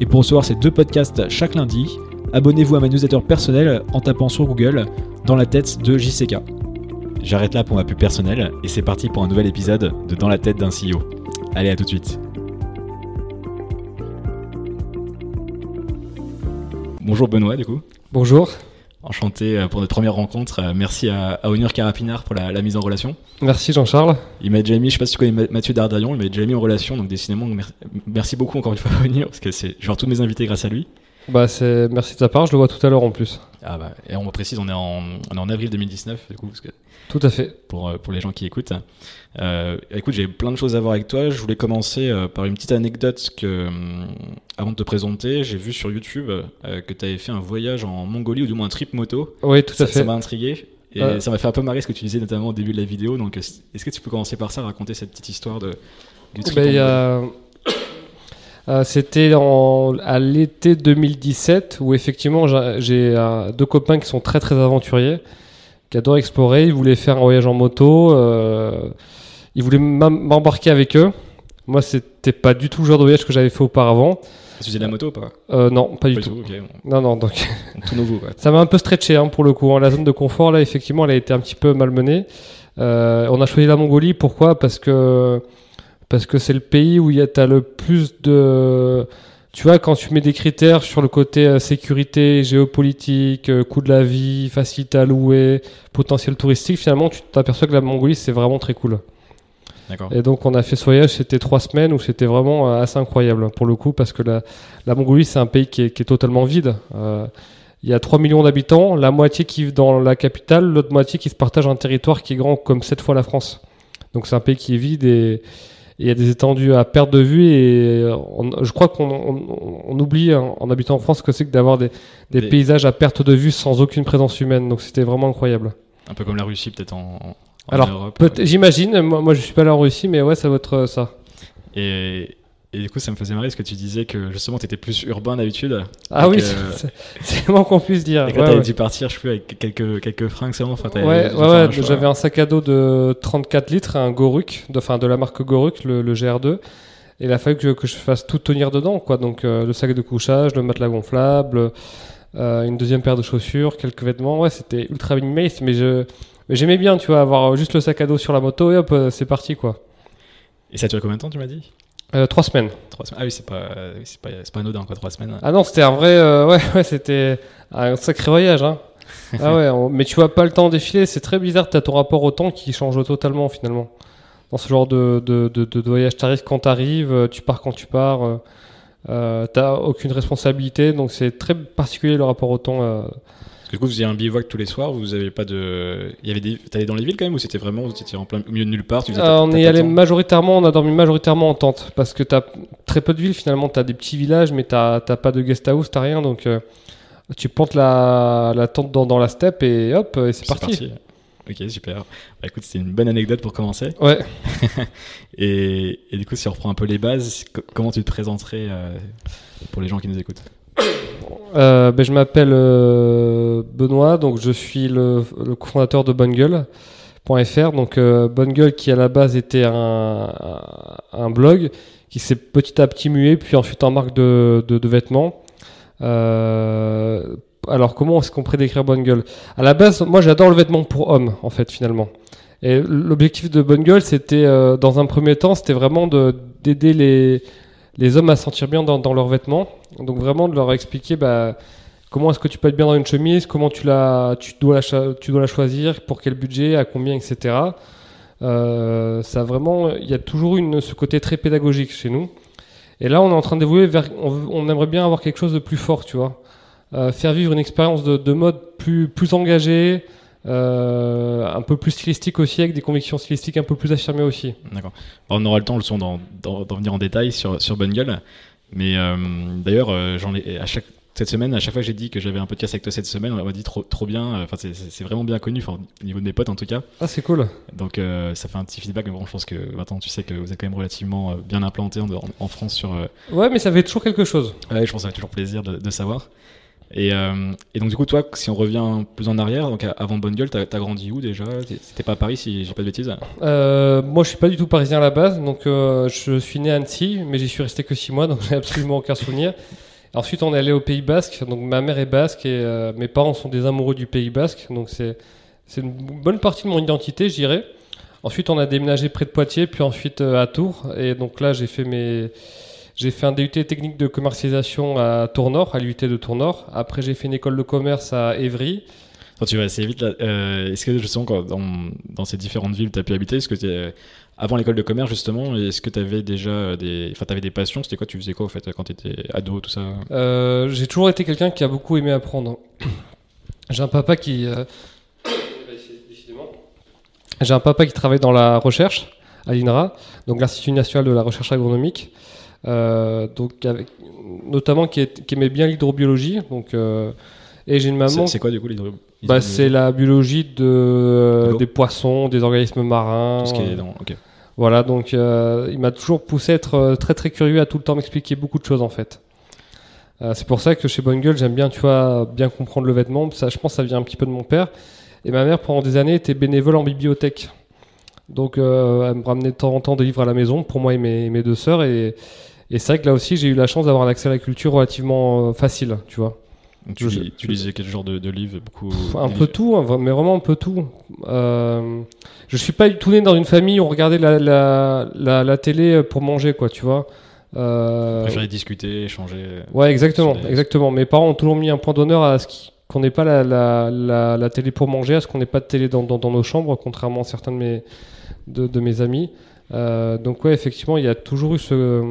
Et pour recevoir ces deux podcasts chaque lundi, abonnez-vous à ma newsletter personnelle en tapant sur Google Dans la tête de JCK. J'arrête là pour ma pub personnelle et c'est parti pour un nouvel épisode de Dans la tête d'un CEO. Allez, à tout de suite. Bonjour Benoît, du coup. Bonjour. Enchanté euh, pour notre première rencontre. Euh, merci à, à Onur Carapinard pour la, la, mise en relation. Merci Jean-Charles. Il m'a déjà mis, je sais pas si tu connais Mathieu Dardarion, il m'a déjà mis en relation, donc décidément, merci beaucoup encore une fois à Onur, parce que c'est, je tous mes invités grâce à lui. Bah c'est merci de ta part, je le vois tout à l'heure en plus. Ah bah et on précise, on est en on est en avril 2019 du coup parce que tout à fait pour euh, pour les gens qui écoutent. Euh, écoute, j'ai plein de choses à voir avec toi. Je voulais commencer euh, par une petite anecdote que avant de te présenter, j'ai vu sur YouTube que tu avais fait un voyage en Mongolie ou du moins un trip moto. Oui, tout ça, à fait. Ça m'a intrigué. Et ça m'a fait un peu marrer ce que tu disais notamment au début de la vidéo. Donc, est-ce que tu peux commencer par ça, raconter cette petite histoire de, du trip ben, euh, C'était à l'été 2017 où effectivement j'ai deux copains qui sont très très aventuriers, qui adorent explorer. Ils voulaient faire un voyage en moto. Euh, ils voulaient m'embarquer avec eux. Moi, c'était pas du tout le genre de voyage que j'avais fait auparavant. Tu faisais de la moto ou pas? Euh, Non, pas, pas du tout. tout okay. Non, non, donc. tout nouveau, quoi. Ça m'a un peu stretché hein, pour le coup. Hein. La zone de confort, là, effectivement, elle a été un petit peu malmenée. Euh, on a choisi la Mongolie, pourquoi? Parce que parce que c'est le pays où tu as le plus de. Tu vois, quand tu mets des critères sur le côté euh, sécurité, géopolitique, euh, coût de la vie, facilité à louer, potentiel touristique, finalement, tu t'aperçois que la Mongolie, c'est vraiment très cool. Et donc on a fait ce voyage, c'était trois semaines où c'était vraiment assez incroyable pour le coup parce que la, la Mongolie c'est un pays qui est, qui est totalement vide. Euh, il y a 3 millions d'habitants, la moitié qui vit dans la capitale, l'autre moitié qui se partage un territoire qui est grand comme 7 fois la France. Donc c'est un pays qui est vide et il y a des étendues à perte de vue et on, je crois qu'on on, on oublie en, en, habitant en France que c'est que d'avoir des, des, des, paysages à perte de vue sans aucune présence humaine. Donc c'était vraiment incroyable. Un peu comme la Russie peut-être en, en Alors, Europe. euh. j'imagine, moi, moi je suis pas là en Russie, mais ouais, ça va être ça. Et, et, du coup, ça me faisait marrer parce que tu disais que justement, tu étais plus urbain d'habitude. Ah oui, euh... c'est vraiment qu'on puisse dire. Et quand ouais, t'avais ouais. dû partir, je sais plus, avec quelques, quelques fringues seulement. Enfin, ouais, ouais, j'avais un sac à dos de 34 litres, un Goruk, de, enfin de la marque Goruk, le, le GR2. Et il a fallu que je, que je, fasse tout tenir dedans, quoi. Donc euh, le sac de couchage, le matelas gonflable, euh, une deuxième paire de chaussures, quelques vêtements. Ouais, c'était ultra minimaliste, mais je mais j'aimais bien, tu vois, avoir juste le sac à dos sur la moto et hop, euh, c'est parti, quoi. Et ça a duré combien de temps, tu m'as dit? Euh, Trois semaines. Trois semaines. Ah oui, c'est pas, c'est pas, c'est pas anodin, quoi, trois semaines. Ah non, c'était un vrai, euh, ouais, ouais, c'était un sacré voyage, hein. ah ouais, on, mais tu vois pas le temps défiler, c'est très bizarre, t'as ton rapport au temps qui change totalement, finalement. Dans ce genre de, de, de, de voyage, t'arrives quand t'arrives, tu pars quand tu pars, euh, t'as aucune responsabilité, donc c'est très particulier le rapport au temps. Euh, du coup, vous faisiez un bivouac tous les soirs, vous avez pas de. Il y avait des. T'allais dans les villes quand même ou c'était vraiment. Vous étiez en plein au milieu de nulle part tu euh, On est allé majoritairement, on a dormi majoritairement en tente parce que t'as très peu de villes finalement. T'as des petits villages, mais t'as pas de guest house, t'as rien. Donc euh, tu plantes la, la tente dans, dans, la steppe et hop, et c'est parti. parti. Ok, super. Bah, écoute, c'était une bonne anecdote pour commencer. Ouais. et, et, du coup, si on reprend un peu les bases, comment tu te présenterais euh, pour les gens qui nous écoutent? Euh, ben, je m'appelle euh, Benoît, donc je suis le, cofondateur de Bungle.fr. Donc euh, qui à la base était un, blog qui s'est petit à petit mué, puis ensuite en marque de, vêtements. Euh, alors comment est-ce qu'on pourrait décrire Bungle À la base, moi j'adore le vêtement pour hommes en fait finalement. Et l'objectif de Bungle, c'était euh, dans un premier temps, c'était vraiment d'aider les les hommes à se sentir bien dans, leurs vêtements. Donc vraiment de leur expliquer bah, comment est-ce que tu peux être bien dans une chemise, comment tu, la, tu, dois la, tu dois la choisir, pour quel budget, à combien, etc. Euh, ça vraiment, il y a toujours une, ce côté très pédagogique chez nous. Et là, on est en train d'évoluer vers, on, on, aimerait bien avoir quelque chose de plus fort, tu vois. Euh, faire vivre une expérience de, de, mode plus, plus engagée, euh, un peu plus stylistique aussi, avec des convictions stylistiques un peu plus affirmées aussi. D'accord. On aura le temps, le son, d'en venir en détail sur, sur Bungle. Mais euh, d'ailleurs, euh, j'en ai à chaque cette semaine, à chaque fois que j'ai dit que j'avais un podcast avec toi cette semaine, on m'a dit trop, trop bien. Enfin, c'est- vraiment bien connu, au niveau de mes potes en tout cas. Ah, c'est cool. Donc, euh, ça fait un petit feedback. Mais bon, je pense que maintenant, tu sais que vous êtes quand même relativement bien implanté en, en- en France sur. Ouais, mais ça fait toujours quelque chose. Ouais, je pense que ça fait toujours plaisir de, de savoir. Et, euh, et donc, du coup, toi, si on revient plus en arrière, donc avant Bonne Gueule, t'as as grandi où déjà? C'était pas à Paris, si j'ai pas de bêtises? Euh, moi, je suis pas du tout parisien à la base, donc euh, je suis né à Annecy, mais j'y suis resté que 6 mois, donc j'ai absolument aucun souvenir. Ensuite, on est allé au Pays Basque, donc ma mère est basque et mes parents sont des amoureux du Pays Basque, donc c'est une bonne partie de mon identité, je dirais. Ensuite, on a déménagé près de Poitiers, puis ensuite à Tours, et donc là, j'ai fait mes j'ai fait un DUT technique de commercialisation à Tournord, à l'UT de Tournord. Après, j'ai fait une école de commerce à Évry. Attends, tu vas assez vite là. Euh, est-ce que justement, quand, dans, dans ces différentes villes tu as pu habiter, est-ce que t'es- avant l'école de commerce justement, est-ce que tu avais déjà des, enfin, t'avais des passions? C'était quoi? Tu faisais quoi au fait quand tu étais ado, tout ça? Euh, j'ai toujours été quelqu'un qui a beaucoup aimé apprendre. J'ai un papa qui. euh, J'ai un papa qui travaille dans la recherche à l'INRA, donc l'Institut national de la recherche agronomique, euh, donc avec, notamment qui, est- qui aimait bien l'hydrobiologie. Donc, euh, et j'ai une maman. C'est quoi du coup Bah, c'est la biologie de, euh, De des poissons, des organismes marins. Tout ce qui est dans. Voilà, donc euh, il m'a toujours poussé à être euh, très très curieux, à tout le temps m'expliquer beaucoup de choses en fait. Euh, c'est pour ça que chez Bonne Gueule, j'aime bien, tu vois, bien comprendre le vêtement. Ça, je pense que ça vient un petit peu de mon père. Et ma mère, pendant des années, était bénévole en bibliothèque. Donc euh, elle me ramenait de temps en temps des livres à la maison pour moi et mes, mes deux sœurs. Et, et c'est vrai que là aussi, j'ai eu la chance d'avoir un accès à la culture relativement euh, facile, tu vois. Tu, Je- lis- tu lisais quel genre de, de livres beaucoup, Pff, un peu livres- tout, hein, mais vraiment un peu tout. Euh, je suis pas du tout né dans une famille où on regardait la, la, la, la télé pour manger, quoi, tu vois. Euh, Préférais discuter, échanger. ouais, exactement, les- exactement. Mes parents ont toujours mis un point d'honneur à ce qu'on n'ait pas la, la, la, la télé pour manger, à ce qu'on n'ait pas de télé dans, dans, dans nos chambres, contrairement à certains de mes, de, de mes amis. Euh, donc ouais, effectivement, il y a toujours eu ce...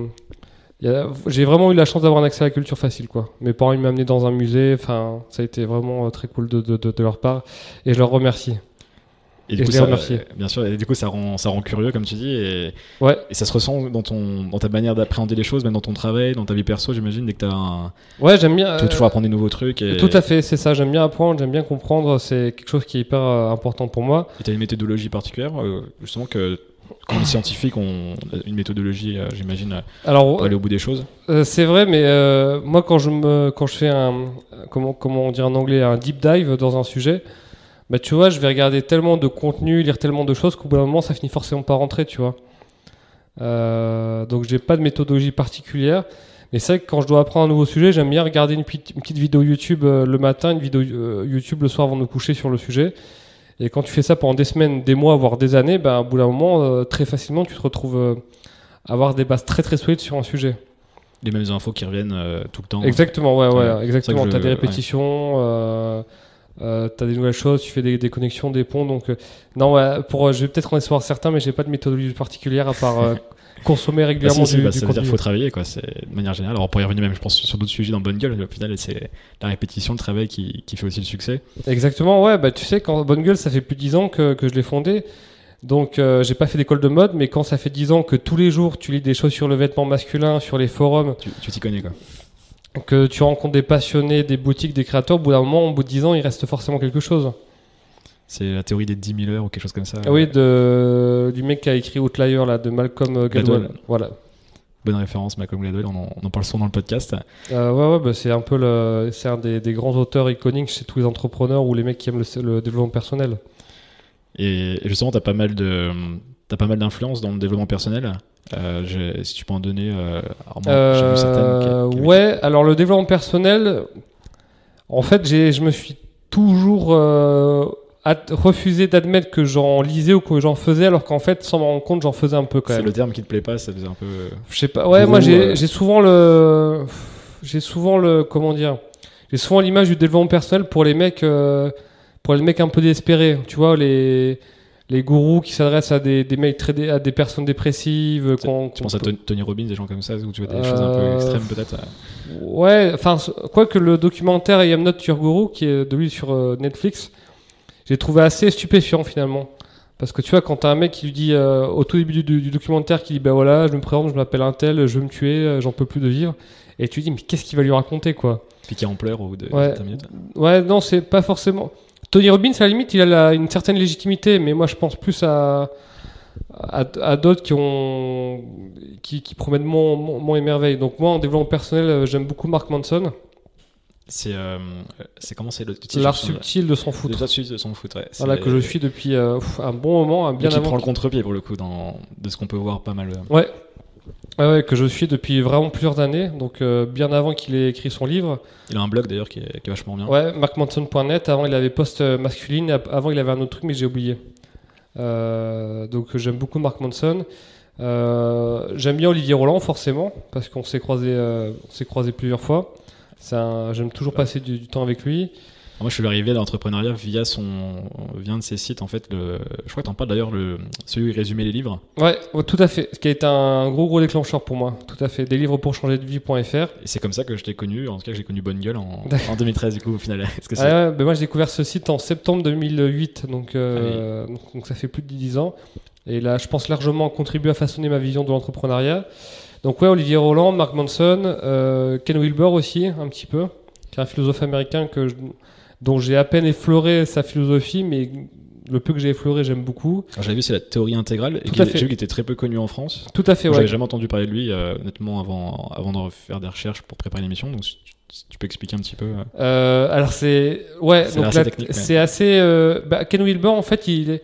J'ai vraiment eu la chance d'avoir un accès à la culture facile, quoi. Mes parents, ils m'ont amené dans un musée, enfin, ça a été vraiment euh, très cool de, de, de, de leur part, et je leur remercie. Et Et je les ça, remercie. euh, Bien sûr, et du coup, ça rend, ça rend curieux, comme tu dis, et, Ouais, et ça se ressent dans, ton, dans ta manière d'appréhender les choses, même dans ton travail, dans ta vie perso, j'imagine, dès que tu un... ouais, j'aime bien... tu veux toujours apprendre des nouveaux trucs. Et Tout à fait, c'est ça, j'aime bien apprendre, j'aime bien comprendre, c'est quelque chose qui est hyper euh, important pour moi. tu as une méthodologie particulière, justement, que quand les scientifiques ont une méthodologie, euh, j'imagine, euh, Alors, pour aller au bout des choses. Euh, c'est vrai, mais euh, moi quand je me quand je fais un comment comment on dit en anglais un deep dive dans un sujet, bah tu vois, je vais regarder tellement de contenu, lire tellement de choses qu'au bout d'un moment ça finit forcément par rentrer, tu vois. Donc j'ai pas de méthodologie particulière, mais c'est vrai que quand je dois apprendre un nouveau sujet, j'aime bien regarder une petite, une petite vidéo YouTube le matin, une vidéo YouTube le soir avant de me coucher sur le sujet. Et quand tu fais ça pendant des semaines, des mois, voire des années, ben, au bout d'un moment, euh, très facilement, tu te retrouves euh, à avoir des bases très très solides sur un sujet. Les mêmes infos qui reviennent euh, tout le temps. Exactement, ouais, ouais, Ouais, exactement. vrai que des répétitions, euh, euh, t'as des nouvelles choses, tu fais des, des connexions, des ponts. Donc, non, ouais, pour, je vais peut-être en recevoir certains, mais j'ai pas de méthodologie particulière à part consommer Bah, régulièrement si, si, du, bah, du ça veut dire qu'il faut travailler, quoi. C'est de manière générale. Alors, on pourrait y revenir même, je pense, sur d'autres sujets dans Bonne Gueule. Au final, c'est la répétition, le travail qui, qui fait aussi le succès. Exactement, ouais. Bah, tu sais, quand Bonne Gueule, ça fait plus de 10 ans que, que je l'ai fondé. Donc, euh, j'ai pas fait d'école de mode, mais quand ça fait 10 ans que tous les jours tu lis des choses sur le vêtement masculin, sur les forums, Tu tu t'y connais, quoi. que tu rencontres des passionnés, des boutiques, des créateurs, au bout d'un moment, au bout de 10 ans, il reste forcément quelque chose. C'est la théorie des 10 000 heures ou quelque chose comme ça. Ah oui, de, du mec qui a écrit Outlier, là, de Malcolm Gladwell. Gladwell. Voilà. Bonne référence, Malcolm Gladwell. On en, on en parle souvent dans le podcast. Euh, ouais, ouais, bah, c'est un peu le, c'est un des, des grands auteurs iconiques chez tous les entrepreneurs ou les mecs qui aiment le, le développement personnel. Et, et justement, t'as pas mal de, t'as pas mal d'influence dans le développement personnel. Euh, si tu peux en donner, euh, alors moi, vu certaines. qui- Euh, qui- ouais, alors le développement personnel, en fait, j'ai, je me suis toujours euh, refusé d'admettre que j'en lisais ou que j'en faisais, alors qu'en fait, sans me rendre compte, j'en faisais un peu quand C'est même. le terme qui te plaît pas, ça faisait un peu. Je sais pas. Ouais, moi j'ai euh. j'ai souvent le j'ai souvent le comment dire j'ai souvent l'image du développement personnel pour les mecs euh, pour les mecs un peu désespérés. Tu vois les les gourous qui s'adressent à des, des mecs très à des personnes dépressives. Tu penses à Tony- Robbins, des gens comme ça, où tu vois des choses un peu Euh, extrêmes peut-être. Ouais, enfin, quoi que le documentaire I Am Not Your Guru, qui est de lui sur euh, Netflix, j'ai trouvé assez stupéfiant finalement. Parce que tu vois, quand t'as un mec qui lui dit euh, au tout début du, du documentaire, qui dit bah voilà, je me présente, je m'appelle un tel, je veux me tuer, euh, j'en peux plus de vivre, et tu dis mais qu'est-ce qu'il va lui raconter quoi? Puis qui en pleure au bout de Ouais. 20 minutes. Ouais, non, c'est pas forcément. Tony Robbins, à la limite, il a la- une certaine légitimité, mais moi je pense plus à, à, à d'autres qui ont qui, qui promettent mon, mon, mon émerveil. Donc moi, en développement personnel, euh, j'aime beaucoup Mark Manson, C'est euh, c'est comment c'est le titre l'art subtil de s'en De foutre. toi, de son foot, ouais. Voilà que je suis depuis euh, un bon moment, un bien qui avant. prend le contre-pied pour le coup dans, de ce qu'on peut voir pas mal. euh. Ouais. Que je suis depuis vraiment plusieurs années, donc euh, bien avant qu'il ait écrit son livre. Il a un blog d'ailleurs qui, est qui est vachement bien. Ouais, markmanson.net. Avant, il avait post masculine. Avant, il avait un autre truc, mais j'ai oublié. Donc, j'aime beaucoup Mark Manson. J'aime bien Olivier Roland, forcément, parce qu'on s'est croisé, s'est croisé plusieurs fois. Un- J'aime toujours passer du, du temps avec lui. Moi, je suis arrivé à l'entrepreneuriat via son, via un de ses sites. En fait, le, je crois que t'en parles d'ailleurs, le, celui où il résumait les livres. Ouais, tout à fait. Ce qui a été un gros, gros déclencheur pour moi. Tout à fait. Des livres pour changer de vie.fr. Et c'est comme ça que je t'ai connu. En tout cas, que j'ai connu Bonne Gueule en, en 2013 du coup au final. Que Ah ouais, ben moi j'ai découvert ce site en septembre 2008, donc, euh, donc, donc ça fait plus de 10 ans. Et là, je pense largement contribué à façonner ma vision de l'entrepreneuriat. Donc ouais, Olivier Roland, Mark Manson, euh, Ken Wilber aussi, un petit peu, qui est un philosophe américain que je- dont j'ai à peine effleuré sa philosophie, mais le peu que j'ai effleuré, j'aime beaucoup. Alors, J'avais vu c'est la théorie intégrale et Tout j'ai vu qu'il était très peu connu en France. Tout à fait, ouais. J'avais jamais entendu parler de lui euh, honnêtement avant avant de faire des recherches pour préparer l'émission. Donc si tu, peux expliquer un petit peu. euh. Euh, alors c'est ouais, C'est donc assez c'est assez. bah, Ken Wilber en fait il est-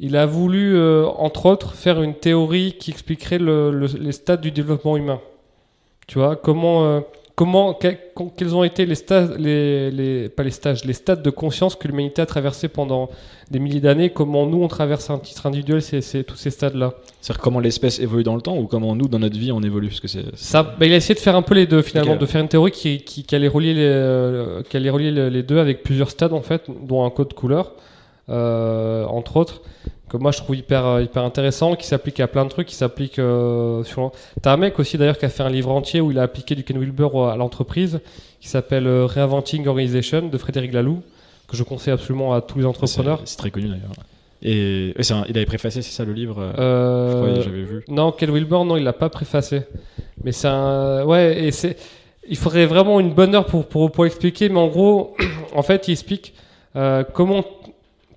il a voulu euh, entre autres faire une théorie qui expliquerait le- le- les stades du développement humain. Tu vois comment euh, comment que- que- quels ont été les stages les, les pas les stages les stades de conscience que l'humanité a traversé pendant des milliers d'années. Comment nous on traverse un titre individuel c'est tous ces stades là. C'est-à-dire comment l'espèce évolue dans le temps ou comment nous dans notre vie on évolue parce que c'est Ça, bah, il a essayé de faire un peu les deux finalement, de faire une théorie qui, qui, qui allait relier, les, euh, qui allait relier les, deux avec plusieurs stades en fait, dont un code couleur, entre autres, que moi je trouve hyper, euh, hyper intéressant, qui s'applique à plein de trucs, qui s'applique euh, sur. T'as un mec aussi d'ailleurs qui a fait un livre entier où il a appliqué du Ken Wilber à l'entreprise, qui s'appelle euh, Reinventing Organization de Frédéric Laloux, que je conseille absolument à tous les entrepreneurs. c'est très connu d'ailleurs. Et un- il avait préfacé c'est ça le livre. euh, Euh, j'avais vu. Non, Ken Wilber, non, il l'a pas préfacé. Mais c'est un. Ouais, et c'est. Il faudrait vraiment une bonne heure pour, pour, pour expliquer, mais en gros, en fait, il explique euh, comment.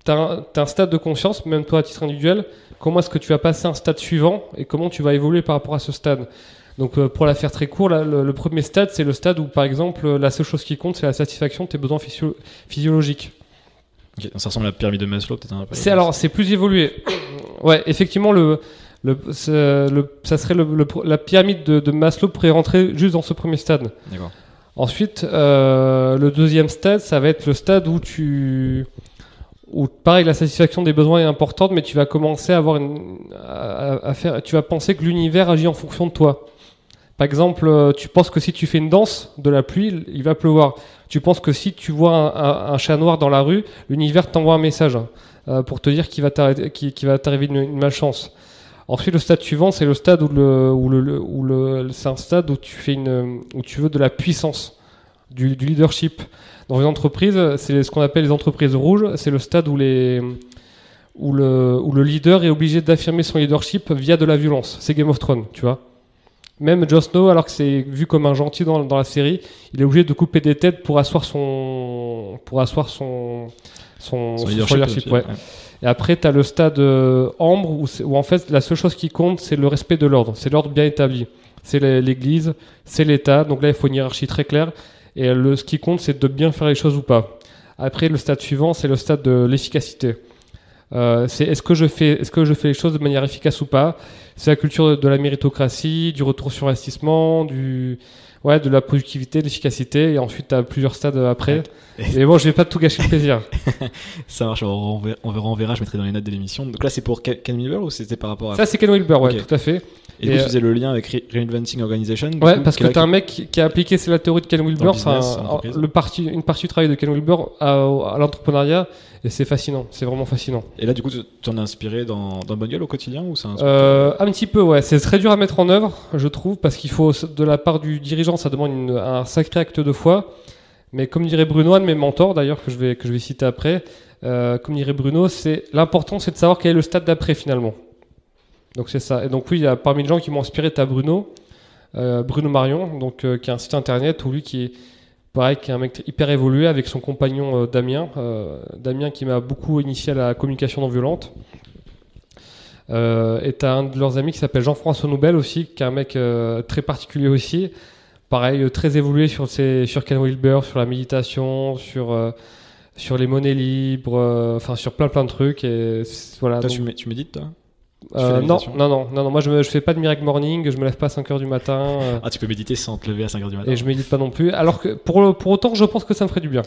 T'as un, t'as un stade de conscience, même toi à titre individuel, comment est-ce que tu vas passer un stade suivant et comment tu vas évoluer par rapport à ce stade? Donc, euh, pour la faire très court, là, le, le premier stade, c'est le stade où, par exemple, la seule chose qui compte, c'est la satisfaction de tes besoins physio- physiologiques. Ça ressemble à la pyramide de Maslow peut-être peu. C'est alors c'est plus évolué. ouais, effectivement le le, ça serait la pyramide de, de Maslow pourrait rentrer juste dans ce premier stade. D'accord. Ensuite, euh, le deuxième stade, ça va être le stade où tu où pareil la satisfaction des besoins est importante, mais tu vas commencer à avoir à, faire, tu vas penser que l'univers agit en fonction de toi. Par exemple, euh, tu penses que si tu fais une danse de la pluie, il va pleuvoir. Tu penses que si tu vois un, chat noir dans la rue, l'univers t'envoie un message euh, pour te dire qu'il va t'arriver une, une malchance. Ensuite, le stade suivant, c'est le stade où le, où le- où le, c'est un stade où tu fais une, où tu veux de la puissance, du, du leadership. Dans une entreprise, c'est ce qu'on appelle les entreprises rouges. C'est le stade où les, où le, où le leader est obligé d'affirmer son leadership via de la violence. C'est Game of Thrones, tu vois. Même Jon Snow, alors que c'est vu comme un gentil dans, dans la série, il est obligé de couper des têtes pour asseoir son, pour asseoir son, son, Son son leadership, ouais. ouais. Et après, tu as le stade euh, ambre où, où en fait la seule chose qui compte, c'est le respect de l'ordre. C'est l'ordre bien établi. C'est l'é- l'Église, c'est l'État. Donc là, il faut une hiérarchie très claire. Et le, ce qui compte, c'est de bien faire les choses ou pas. Après, le stade suivant, c'est le stade de l'efficacité. Euh, c'est est-ce que je fais est-ce que je fais les choses de manière efficace ou pas? C'est la culture de, de la méritocratie, du retour sur investissement, du ouais, de la productivité, de l'efficacité. Et ensuite, tu as plusieurs stades après. Mais bon, je vais pas tout gâcher le plaisir. Ça marche, on verra, on verra, je mettrai dans les notes de l'émission. Donc là, c'est pour Ken Miller ou c'était par rapport à. Ça, c'est Ken Wilber, ouais, tout à fait. Et et, coup, euh, tu faisais le lien avec Re- Reinventing Organization Ouais, coup, parce que t'as là un mec qui qui a appliqué la théorie de Ken Wilber, business, un- entreprise. le parti, une partie du travail de Ken Wilber à, à l'entrepreneuriat et c'est fascinant, c'est vraiment fascinant. Et là, du coup, tu tu en as inspiré dans, dans Bonne Gueule au quotidien ou un Euh, un petit peu, ouais, c'est très dur à mettre en œuvre, je trouve, parce qu'il faut de la part du dirigeant, ça demande une- un sacré acte de foi. Mais comme dirait Bruno, un de mes mentors d'ailleurs que je vais que je vais citer après, euh, comme dirait Bruno, c'est l'important, c'est de savoir quel est le stade d'après finalement. Donc c'est ça. Et donc oui, il y a parmi les gens qui m'ont inspiré, tu Bruno, euh, Bruno Marion, donc qui a un site internet où lui qui est pareil, qui est un mec hyper évolué avec son compagnon Damien, Damien qui m'a beaucoup initié à la communication non violente. et tu as un de leurs amis qui s'appelle Jean-François Noubel aussi, qui est un mec très particulier aussi pareil, euh, très évolué sur, ces, sur Ken Wilber, sur la méditation, sur, euh, sur les monnaies libres, euh, enfin sur plein plein de trucs. Et voilà, tu, médites, toi? Non, non, non, non, non, moi je, fais pas de miracle morning, je me lève pas à 5h du matin. Ah, tu peux méditer sans te lever à 5h du matin Et je médite pas non plus, alors que pour, pour autant, je pense que ça me ferait du bien.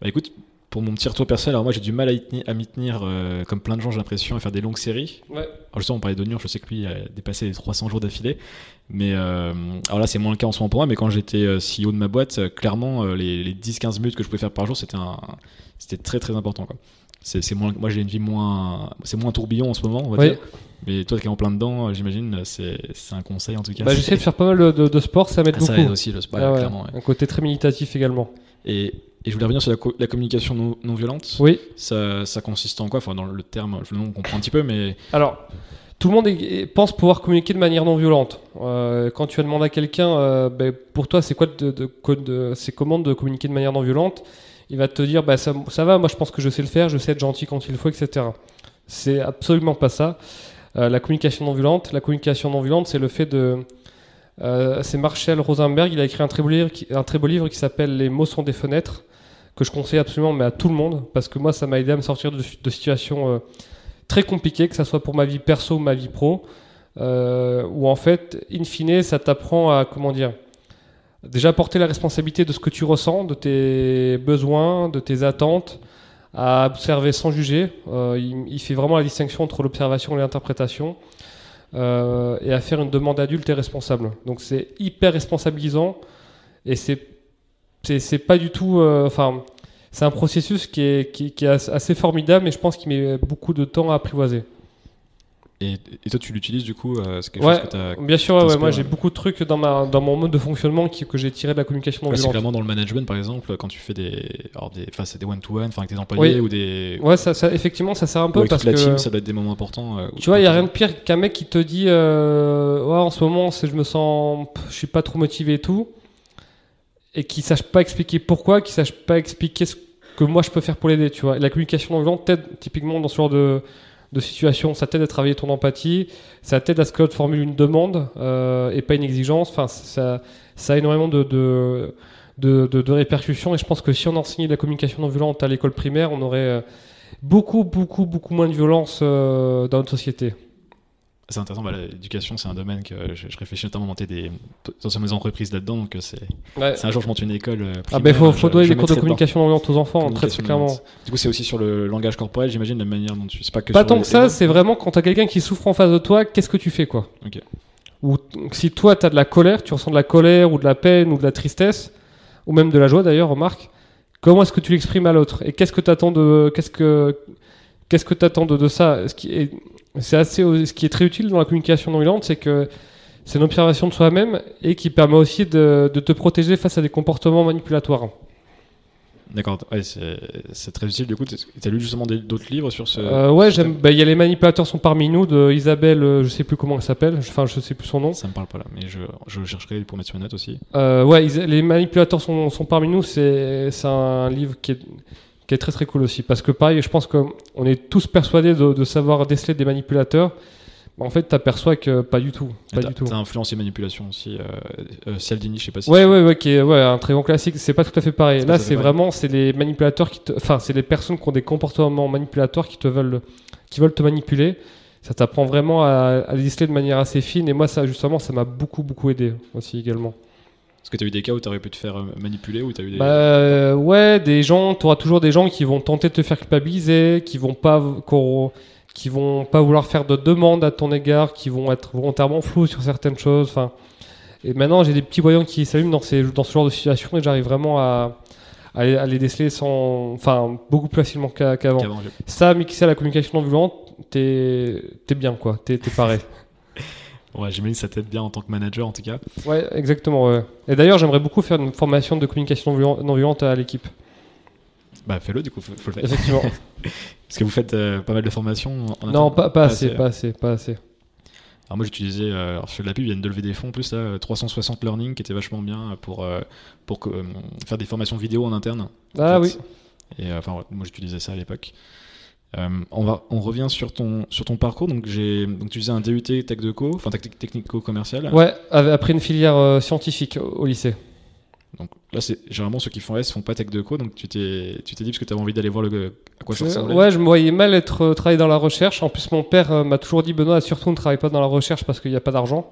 Bah écoute, pour mon petit retour personnel, alors moi j'ai du mal à, m'y tenir, euh, comme plein de gens j'ai l'impression, à faire des longues séries. Ouais. Alors justement on parlait d'Oignon, je sais que lui a dépassé les 300 jours d'affilée. Mais euh, alors là c'est moins le cas en ce moment pour moi, mais quand j'étais euh, CEO de ma boîte, clairement les, 10-15 minutes que je pouvais faire par jour c'était c'était très très important. Quoi. C'est, moins, moi j'ai une vie moins, c'est moins tourbillon en ce moment on va dire. Mais toi qui es en plein dedans, j'imagine, c'est, un conseil en tout cas. Bah, j'essaie de faire pas mal de, sport, ça m'aide ah, beaucoup. Ça aide aussi le sport, ah clairement. Un côté très méditatif également. Et et je voulais revenir sur la, communication non, violente. Oui. Ça, ça, consiste en quoi? Enfin, dans le terme, le nom, on comprend un petit peu, mais. Alors, tout le monde pense pouvoir communiquer de manière non violente. Euh, quand tu as demandé à quelqu'un, euh, ben, pour toi, c'est quoi de, de, c'est comment de communiquer de manière non violente? Il va te dire, bah, ça, ça, va, moi je pense que je sais le faire, je sais être gentil quand il faut, etc. C'est absolument pas ça. Euh, la communication non violente, la communication non violente, c'est le fait de c'est Marshall Rosenberg, il a écrit un très beau livre, un très beau livre qui s'appelle Les mots sont des fenêtres que je conseille absolument mais à tout le monde parce que moi ça m'a aidé à me sortir de, situations euh, très compliquées, que ce soit pour ma vie perso ou ma vie pro, euh, où en fait, in fine, ça t'apprend à comment dire déjà porter la responsabilité de ce que tu ressens, de tes besoins, de tes attentes, à observer sans juger. Euh, il, fait vraiment la distinction entre l'observation et l'interprétation. et à faire une demande adulte et responsable. Donc c'est hyper responsabilisant et c'est c'est pas du tout. Euh, enfin, c'est un processus qui est, qui, est, assez formidable, mais je pense qu'il met beaucoup de temps à apprivoiser. Et, toi, tu l'utilises du coup euh, quelque chose que as, Bien sûr, ouais, moi j'ai beaucoup de trucs dans, ma, dans mon mode de fonctionnement qui, que j'ai tiré de la communication non C'est clairement dans le management, par exemple, quand tu fais des. Alors des enfin, c'est des one-to-one, enfin avec tes employés ou des. Ouais, ça, ça, effectivement, ça sert un peu parce la que. team, ça doit être des moments importants. Euh, tu vois, il n'y a rien de pire qu'un mec qui te dit euh, Ouais, en ce moment, je me sens. Je suis pas trop motivé et tout et qui sache pas expliquer pourquoi, qui sache pas expliquer ce que moi je peux faire pour l'aider, tu vois. la communication non violente t'aide typiquement dans ce genre de, de situation, ça t'aide à travailler ton empathie, ça t'aide à ce que l'autre formule une demande euh, et pas une exigence. Enfin, ça, ça a énormément de, de, de, de, répercussions et je pense que si on enseignait la communication non violente à l'école primaire, on aurait euh, beaucoup, beaucoup, beaucoup moins de violence euh, dans notre société. C'est intéressant, bah, l'éducation c'est un domaine que je, réfléchis notamment à monter des, dans mes entreprises là-dedans, donc euh, c'est un jour je monte une école. Primaire, ah ben faut, faut donner des cours de communication non aux enfants, très, clairement. Du coup c'est aussi sur le langage corporel, j'imagine, la manière dont tu... Pas, que pas tant que ça, c'est vraiment quand tu as quelqu'un qui souffre en face de toi, qu'est-ce que tu fais quoi? Ou si toi tu as de la colère, tu ressens de la colère ou de la peine ou de la tristesse, ou même de la joie d'ailleurs, remarque, comment est-ce que tu l'exprimes à l'autre? Et qu'est-ce que tu attends de... Qu'est-ce que... Qu'est-ce que tu attends de, de ça Ce qui est c'est assez, ce qui est très utile dans la communication non violente, c'est que c'est une observation de soi-même et qui permet aussi de, te protéger face à des comportements manipulatoires. D'accord, c'est très utile. Du coup, tu as lu justement d'autres livres sur ce. Euh, ouais. Bah, il y a Les manipulateurs sont parmi nous de Isabelle, euh, je sais plus comment elle s'appelle, enfin, je sais plus son nom. Ça me parle pas là, mais je, je chercherai pour mettre sur ma note aussi. Euh, ouais, Les manipulateurs sont, sont parmi nous, c'est un livre qui est qui est très très cool aussi. Parce que pareil, je pense qu'on est tous persuadés de, savoir déceler des manipulateurs. En fait, tu aperçois que pas du tout. Pas du tout. T'as influencé manipulation aussi. Euh, euh, Cialdini, je sais pas si. Ouais, ouais, ouais, qui est ouais, un très grand classique. C'est pas tout à fait pareil. Là, c'est vraiment, c'est les manipulateurs qui te, enfin, c'est les personnes qui ont des comportements manipulateurs qui te veulent, qui veulent te manipuler. Ça t'apprend vraiment à, à les déceler de manière assez fine. Et moi, ça, justement, ça m'a beaucoup, beaucoup aidé aussi également. Est-ce que tu as eu des cas où tu aurais pu te faire euh, manipuler ou as eu des... Bah, euh, ouais, des gens, tu auras toujours des gens qui vont tenter de te faire culpabiliser, qui vont pas qui vont pas vouloir faire de demandes à ton égard, qui vont être volontairement flous sur certaines choses. Enfin, et maintenant j'ai des petits voyants qui s'allument dans, ces, dans ce genre de situation et j'arrive vraiment à, à, les déceler sans, enfin, beaucoup plus facilement qu'avant. Ça, mixé à la communication non violente, t'es es bien quoi, t'es pareil. Ouais, j'imagine que ça t'aide bien en tant que manager en tout cas. Ouais, exactement. Et d'ailleurs, j'aimerais beaucoup faire une formation de communication non violente à l'équipe. Bah fais-le du coup, faut, faut le faire. Effectivement. Parce que vous faites euh, pas mal de formations en non, interne pas, pas assez, pas assez, pas assez. Alors moi j'utilisais, euh, fais de la pub, ils viennent de lever des fonds, plus là, euh, 360 Learning qui était vachement bien pour, euh, pour euh, faire des formations vidéo en interne. Ah en oui. Et euh, enfin ouais, moi j'utilisais ça à l'époque. Euh, on, va, on revient sur ton, sur ton parcours. Donc, donc tu faisais un DUT Tech de Co, enfin tec- technico-commercial. Ouais, après une filière euh, scientifique au, au lycée. Donc là, c'est généralement ceux qui font S font pas Tech de Co. Donc tu t'es, tu t'es dit parce que tu avais envie d'aller voir le, à quoi ça Je- ressemblait. ouais, je me voyais mal être euh, travailler dans la recherche. En plus, mon père euh, m'a toujours dit Benoît, surtout ne travaille pas dans la recherche parce qu'il n'y a pas d'argent.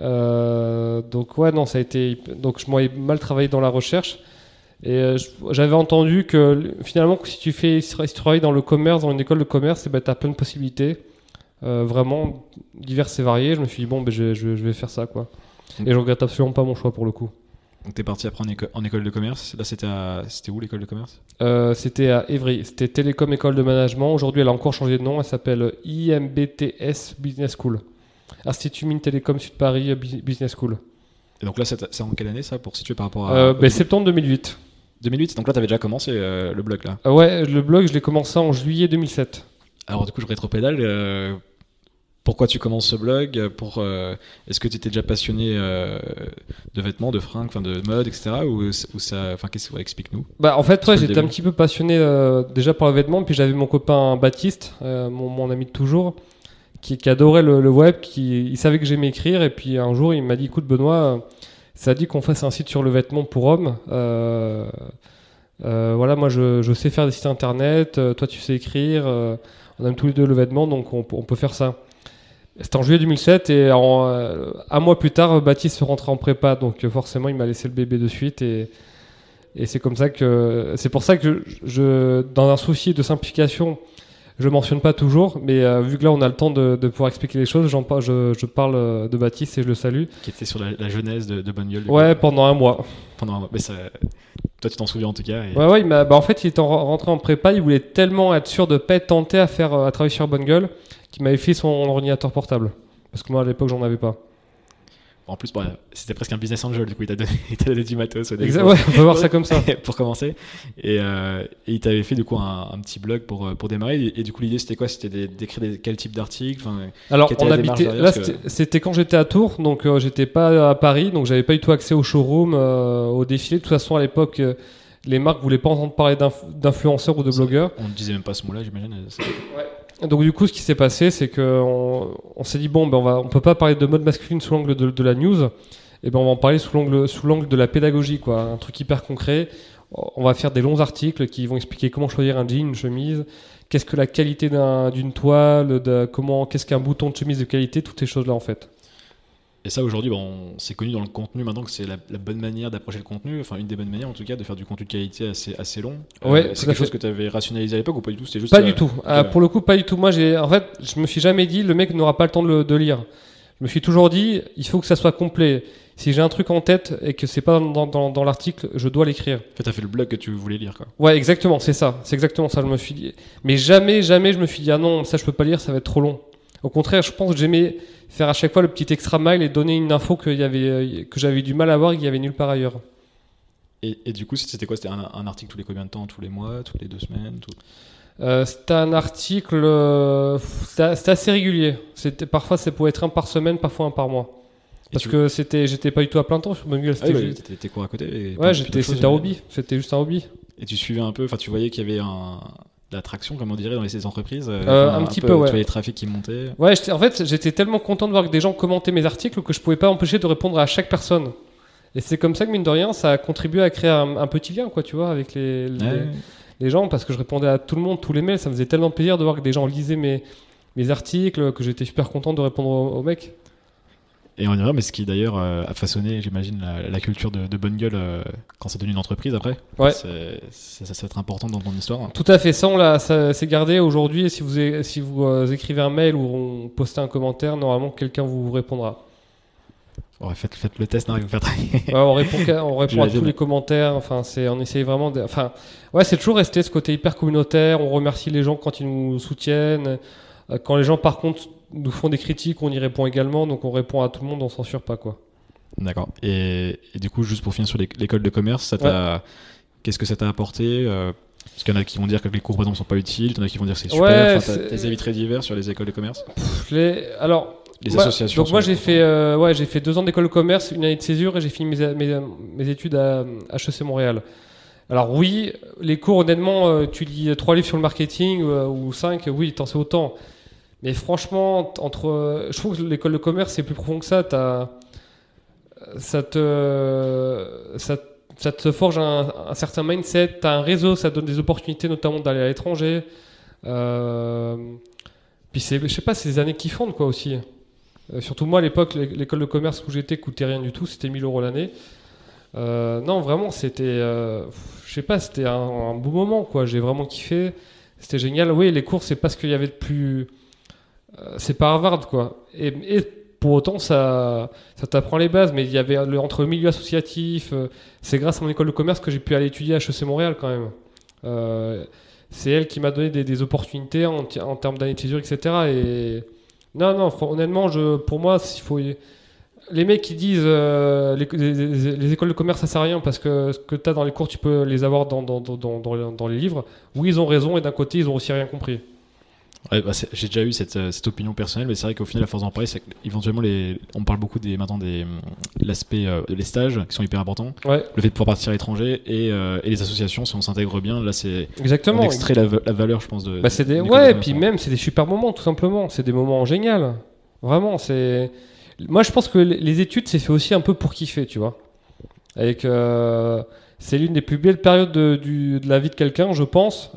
Euh, donc ouais, non, ça a été. Donc je me voyais mal travailler dans la recherche. Et euh, j'avais entendu que finalement, si tu fais, si tu travailles dans le commerce, dans une école de commerce, eh ben, tu as plein de possibilités, euh, vraiment diverses et variées. Je me suis dit bon, ben, je, je- je vais faire ça quoi. Et je regrette absolument pas mon choix pour le coup. Donc t'es parti après en, éco- en école de commerce. Là, c'était, à- c'était où l'école de commerce? Euh, c'était à Évry, c'était Télécom École de Management. Aujourd'hui, elle a encore changé de nom, elle s'appelle IMBTS Business School. Institut Mines Télécom Sud Paris Business School. Et donc là, c'est, en quelle année ça pour situer par rapport à Euh, ben, septembre 2008. 2008. Donc là, t'avais déjà commencé euh, le blog là. Euh, ouais, le blog, je l'ai commencé en juillet 2007. Alors du coup, je rétropédale. euh, pourquoi tu commences ce blog Pour euh, est-ce que tu étais déjà passionné euh, de vêtements, de fringues, enfin de mode, etc. Ou, ou ça, enfin qu'est-ce que ouais, explique-nous Bah, en fait, ouais, j'étais un petit peu passionné euh, déjà par le vêtement, puis j'avais mon copain Baptiste, euh, mon, mon ami de toujours, qui, qui adorait le, le web, qui il savait que j'aimais écrire, et puis un jour il m'a dit, écoute Benoît, euh, ça dit qu'on fasse un site sur le vêtement pour hommes. Euh, euh, voilà, moi je, sais faire des sites internet, euh, toi tu sais écrire, on aime tous les deux le vêtement, donc on, peut- faire ça. C'était en juillet 2007 et un mois plus tard, Baptiste rentrait en prépa, donc forcément il m'a laissé le bébé de suite et, c'est comme ça que c'est pour ça que dans un souci de simplification, je mentionne pas toujours, mais euh, vu que là on a le temps de, de pouvoir expliquer les choses, j'en je, je parle euh, de Baptiste et je le salue. Qui était sur la, la genèse de, de Bonne Gueule. Ouais, coup, pendant un mois. pendant un mois. Mais ça, toi, tu t'en souviens en tout cas. et- Ouais, ouais, bah, en fait, il était en- rentré en prépa, il voulait tellement être sûr de pas être tenté à faire euh, à travailler sur Bonne Gueule qu'il m'avait fait son ordinateur portable. Parce que moi à l'époque j'en avais pas. En plus, bon, c'était presque un business angel. Du coup, il t'a donné, donné du matos au début Exa- pour- ouais, on peut voir ça comme ça. pour commencer. Et, euh, et il t'avait fait du coup un, un petit blog pour, euh, pour démarrer. Et, et du coup, l'idée c'était quoi? C'était d'écrire quel type d'articles? Enfin, Alors, on habitait. Là, que- c'était- quand j'étais à Tours, donc euh, j'étais pas à Paris, donc j'avais pas du tout accès au showroom, euh, au défilé. De toute façon, à l'époque, les marques voulaient pas entendre parler d'inf- d'influenceurs ou de blogueurs. On ne disait même pas ce mot-là, j'imagine. C'est- Donc du coup, ce qui s'est passé, c'est que on, s'est dit bon, ben on va, on peut pas parler de mode masculine sous l'angle de, la news. Et ben on va en parler sous l'angle, sous l'angle de la pédagogie, quoi. Un truc hyper concret. On va faire des longs articles qui vont expliquer comment choisir un jean, une chemise, qu'est-ce que la qualité d'un- d'une toile, de, comment, qu'est-ce qu'un bouton de chemise de qualité, toutes ces choses-là en fait. Et ça, aujourd'hui, bon, c'est connu dans le contenu maintenant que c'est la, la bonne manière d'approcher le contenu, enfin une des bonnes manières en tout cas de faire du contenu de qualité assez, assez long. Ouais, c'est quelque fait. chose que tu avais rationalisé à l'époque ou pas du tout? Juste. Pas euh, du tout. Ah, pour le coup, pas du tout. Moi, j'ai, en fait, je me suis jamais dit le mec n'aura pas le temps de, le- de lire. Je me suis toujours dit, il faut que ça soit complet. Si j'ai un truc en tête et que c'est pas dans, dans, dans l'article, je dois l'écrire. En fait, t'as fait le blog que tu voulais lire, quoi. Ouais, exactement, c'est ça. C'est exactement ça. Je me suis dit. Mais jamais, jamais, je me suis dit, ah non, ça je peux pas lire, ça va être trop long. Au contraire, je pense que j'aimais faire à chaque fois le petit extra mile et donner une info qu'il y avait, euh, que j'avais du mal à voir et qu'il y avait nulle part ailleurs. Et, et du coup, c'était quoi? C'était un, un article tous les combien de temps? Tous les mois? Toutes les deux semaines? Tout... Euh, c'était un article, euh, c'était assez régulier. C'était parfois, ça pouvait être un par semaine, parfois un par mois. Et Parce tu- que c'était, j'étais pas du tout à plein temps sur. Ah C'était oui, bah, juste- t'étais- t'étais cours à côté? et ouais, j'étais, c'était un hobby. C'était juste un hobby. Et tu suivais un peu, enfin, tu voyais qu'il y avait un, de l'attraction, comme on dirait, dans les ces entreprises. euh, Euh, un petit peu, ouais. Tu voyais le trafic qui montait. Ouais, en fait, j'étais tellement content de voir que des gens commentaient mes articles que je pouvais pas empêcher de répondre à chaque personne. Et c'est comme ça que mine de rien, ça a contribué à créer un, un petit lien, quoi, tu vois, avec les, les, Ouais. les gens, parce que je répondais à tout le monde, tous les mails. Ça me faisait tellement plaisir de voir que des gens lisaient mes mes articles, que j'étais super content de répondre aux, aux mecs. Et on revient, mais ce qui d'ailleurs euh, a façonné, j'imagine, la, la culture de, de bonne gueule euh, quand c'est devenu une entreprise après. Ouais. C'est- Ça, va être important dans ton histoire. Tout à fait, ça, on l'a, ça c'est gardé aujourd'hui. Si vous, si vous euh, écrivez un mail ou on postez un commentaire, normalement quelqu'un vous répondra. Ouais, faites, faites le test, non, il va faire. Ouais, on répond, qu'à- on répond à tous les commentaires. Enfin, c'est, on essaye vraiment. De, enfin, ouais, c'est toujours resté ce côté hyper communautaire. On remercie les gens quand ils nous soutiennent. Quand les gens, par contre, nous font des critiques, on y répond également. Donc, on répond à tout le monde, on censure pas quoi. D'accord. Et, et du coup, juste pour finir sur l'é- l'école de commerce, ça. Qu'est-ce que ça t'a apporté euh, Parce qu'il y en a qui vont dire que les cours, par exemple, sont pas utiles, il y en a qui vont dire que c'est super. Ouais, Enfin, des avis très divers sur les écoles de commerce. Pff, les- Alors, Les associations. Donc moi j'ai fait, euh, ouais, j'ai fait deux ans d'école de commerce, une année de césure et j'ai fini mes, mes, mes études à HEC Montréal. Alors oui, les cours honnêtement, euh, tu lis trois livres sur le marketing ou cinq, oui, t'en sais autant. Mais franchement, entre, je trouve que l'école de commerce c'est plus profond que ça. T'as, ça te, ça, te forge un, certain mindset. T'as un réseau, ça te donne des opportunités, notamment d'aller à l'étranger. Euh, puis je sais pas, c'est des années kiffantes quoi aussi. Euh, surtout moi à l'époque, l'é- l'école de commerce où j'étais coûtait rien du tout, c'était 1000 euros l'année. Euh, non, vraiment, c'était, euh, je sais pas, c'était un, un beau moment quoi. J'ai vraiment kiffé, c'était génial. Oui, les cours c'est pas ce qu'il y avait de plus, c'est pas Harvard quoi. Et, pour autant ça, ça t'apprend les bases, mais il y avait le, entre milieu associatif. euh, c'est grâce à mon école de commerce que j'ai pu aller étudier à HEC Montréal quand même. Euh, c'est elle qui m'a donné des, opportunités en, termes d'année de césure, etc. Et non, non, honnêtement, pour moi, s'il faut. Les mecs qui disent euh, les, les- les- les écoles de commerce ça sert à rien parce que ce que tu as dans les cours, tu peux les avoir dans- dans les livres. Oui, ils ont raison et d'un côté, ils ont aussi rien compris. Ouais, bah, j'ai déjà eu cette, euh, cette opinion personnelle, mais c'est vrai qu'au final, à force d'en parler, c'est éventuellement les, on parle beaucoup des maintenant des hum, l'aspect euh, des stages qui sont hyper importants, Ouais, le fait de pouvoir partir à l'étranger et, euh, et les associations si on s'intègre bien, là c'est exactement. on extrait la, va- la valeur, je pense de. Bah, des... Ouais, et puis même, c'est des super moments, tout simplement. C'est des moments géniaux. Vraiment, c'est. Moi, je pense que les études, c'est fait aussi un peu pour kiffer, tu vois. Avec. euh, C'est l'une des plus belles périodes de, du- de la vie de quelqu'un, je pense.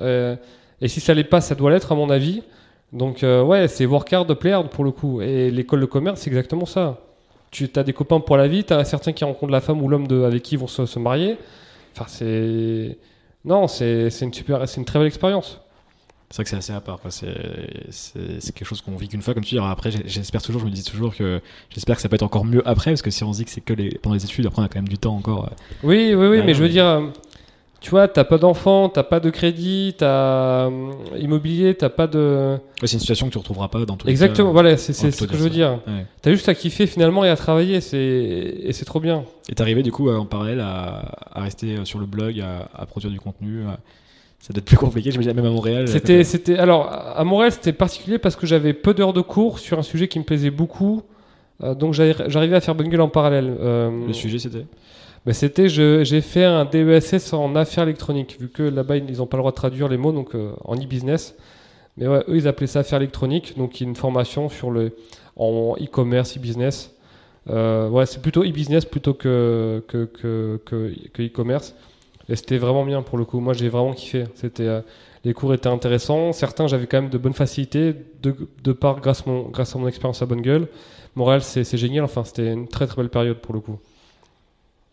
Et si ça l'est pas, ça doit l'être, à mon avis. Donc, euh, ouais, c'est work hard, play hard pour le coup. Et l'école de commerce, c'est exactement ça. Tu as des copains pour la vie, tu as certains qui rencontrent la femme ou l'homme avec qui ils vont se, se marier. Enfin, c'est. Non, c'est une super, c'est une très belle expérience. C'est vrai que c'est assez à part. C'est quelque chose qu'on vit qu'une fois, comme tu dis. Alors après, j'espère toujours, je me dis toujours que j'espère que ça peut être encore mieux après, parce que si on se dit que c'est que les, pendant les études, après on a quand même du temps encore. euh. Oui, oui, oui, mais je veux dire, tu vois, t'as pas d'enfant, t'as pas de crédit, t'as euh, immobilier, t'as pas de. Ouais, c'est une situation que tu retrouveras pas dans tous les Exactement, cas. voilà, c'est ce que je veux dire. Ouais. T'as juste à kiffer finalement et à travailler, c'est et c'est trop bien. Et t'es arrivé du coup en parallèle à, à rester euh, sur le blog, à, à produire du contenu. euh. Ça doit être plus compliqué, je me disais même à Montréal. C'était, c'était. Alors, à Montréal, c'était particulier parce que j'avais peu d'heures de cours sur un sujet qui me plaisait beaucoup. Euh, donc j'arri- j'arrivais à faire Bungle en parallèle. Euh, Le sujet c'était? Bah, c'était, j'ai fait un DESS en affaires électroniques, vu que là-bas ils n'ont pas le droit de traduire les mots, donc euh, en e-business. Mais eux ils appelaient ça affaires électroniques, donc une formation sur le en e-commerce, e-business. Euh, ouais, c'est plutôt e-business plutôt que que que e-commerce. Et c'était vraiment bien pour le coup. Moi j'ai vraiment kiffé. C'était euh, les cours étaient intéressants. Certains j'avais quand même de bonnes facilités de, de part grâce mon grâce à mon expérience à Bonne Gueule. Montréal c'est génial. Enfin c'était une très très belle période pour le coup.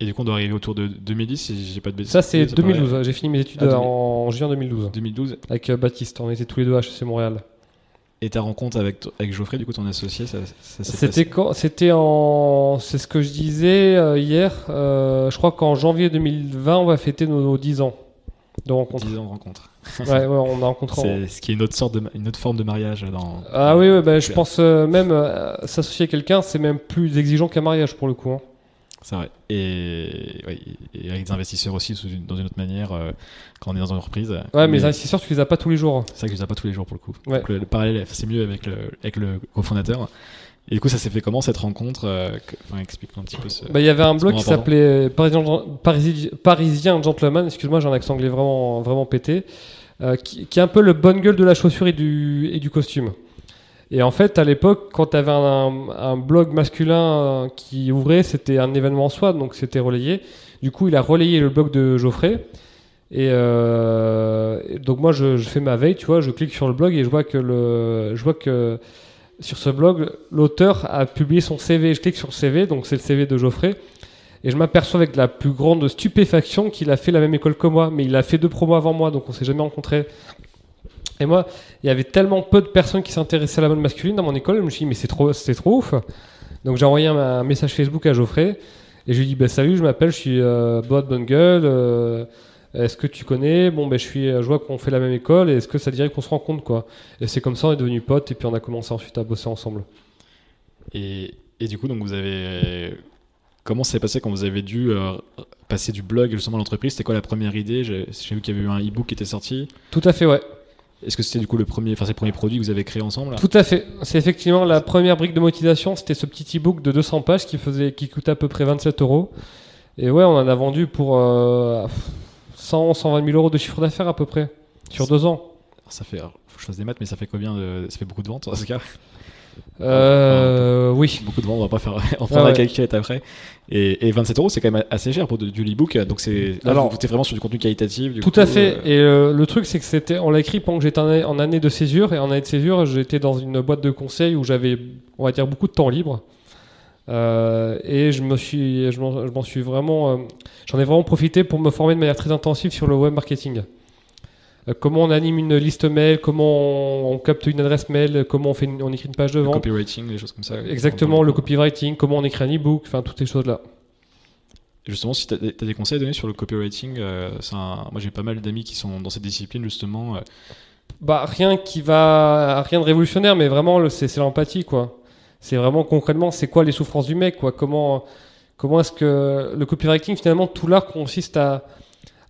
Et du coup, on doit arriver autour de 2010, si j'ai pas de bêtises. Ça, c'est Ça paraît- 2012. J'ai fini mes études Ah, 2000. en juin 2012 2012. avec euh, Baptiste. On était tous les deux à HEC Montréal. Et ta rencontre avec, avec Geoffrey, du coup, ton associé, ça, ça s'est C'était passé quand? C'était en. C'est ce que je disais euh, hier. euh, je crois qu'en janvier 2020, on va fêter nos, nos 10 ans de rencontre. 10 ans de rencontre. ouais, ouais, on a rencontré. en- C'est ce qui est une autre, sorte de, une autre forme de mariage dans. Ah oui, ouais, bah, je pense euh, même euh, s'associer à quelqu'un, c'est même plus exigeant qu'un mariage pour le coup. hein. C'est vrai. Et, ouais, et avec des investisseurs aussi, sous une- dans une autre manière, euh, quand on est dans une entreprise. Ouais, mais les investisseurs, tu les as pas tous les jours. C'est vrai que je les ai pas tous les jours pour le coup. Ouais. Donc, le, le parallèle, c'est mieux avec le, avec le cofondateur. Et du coup, ça s'est fait comment cette rencontre euh, enfin, Explique-moi un petit peu ce. Bah, Il y avait un blog qui s'appelait Parisien, Parisi- Parisien Gentleman, excuse-moi, j'ai un accent anglais vraiment, vraiment pété, euh, qui, qui est un peu le bonne gueule de la chaussure et du, et du costume. Et en fait, à l'époque, quand tu avais un, un blog masculin qui ouvrait, c'était un événement en soi, donc c'était relayé. Du coup, il a relayé le blog de Geoffrey. Et, euh, donc moi, je, je fais ma veille, tu vois, je clique sur le blog et je vois que le, je vois que sur ce blog, l'auteur a publié son CV. Je clique sur le CV, donc c'est le CV de Geoffrey. Et je m'aperçois avec la plus grande stupéfaction qu'il a fait la même école que moi, mais il a fait deux promos avant moi, donc on s'est jamais rencontrés. Et moi, il y avait tellement peu de personnes qui s'intéressaient à la mode masculine dans mon école, je me suis dit, mais c'est trop, c'est trop ouf. Donc j'ai envoyé un, un message Facebook à Geoffrey, et je lui ai dit, bah, salut, je m'appelle, je suis euh, Boat Bonne Gueule, euh, est-ce que tu connais? Bon, ben je, suis, je vois qu'on fait la même école, et est-ce que ça dirait qu'on se rencontre, quoi? Et c'est comme ça, on est devenus potes, et puis on a commencé ensuite à bosser ensemble. Et, et du coup, donc vous avez comment ça s'est passé quand vous avez dû euh, passer du blog justement à l'entreprise? C'était quoi la première idée? J'ai vu qu'il y avait eu un e-book qui était sorti. Tout à fait, ouais. Est-ce que c'était du coup le premier, enfin c'est le premier produit que vous avez créé ensemble Tout à fait. C'est effectivement la première brique de motivation. C'était ce petit e-book de 200 pages qui, faisait, qui coûtait à peu près 27 euros. Et ouais, on en a vendu pour euh, 100, 120 000 euros de chiffre d'affaires à peu près sur deux ans. Ça fait, faut que je fasse des maths, mais ça fait combien de... Ça fait beaucoup de ventes en ce cas? Euh, oui. Beaucoup de ventes, on va pas faire, on fera Ah la calculette après. Et, et 27 euros, c'est quand même assez cher pour de- du e-book. Donc c'est, là, Alors- vous êtes vraiment sur du contenu qualitatif. du Tout coup, à fait. euh, Et euh, le truc, c'est que c'était, on l'a écrit pendant que j'étais en année, de césure. Et en année de césure, j'étais dans une boîte de conseil où j'avais, on va dire, beaucoup de temps libre. Euh, et je me suis, je m'en, je m'en suis vraiment, euh, j'en ai vraiment profité pour me former de manière très intensive sur le web marketing. Euh, comment on anime une liste mail, comment on, on capte une adresse mail, comment on fait, une- on écrit une page de le vente. copywriting, des choses comme ça. Exactement, le copywriting, comment on écrit un e-book, enfin toutes ces choses-là. Justement, si tu as, des conseils à donner sur le copywriting, euh, un- moi j'ai pas mal d'amis qui sont dans cette discipline justement. euh, Bah rien qui va, rien de révolutionnaire, mais vraiment le- c'est c'est l'empathie quoi. C'est vraiment concrètement, c'est quoi les souffrances du mec quoi? Comment, comment est-ce que le copywriting finalement tout l'art consiste à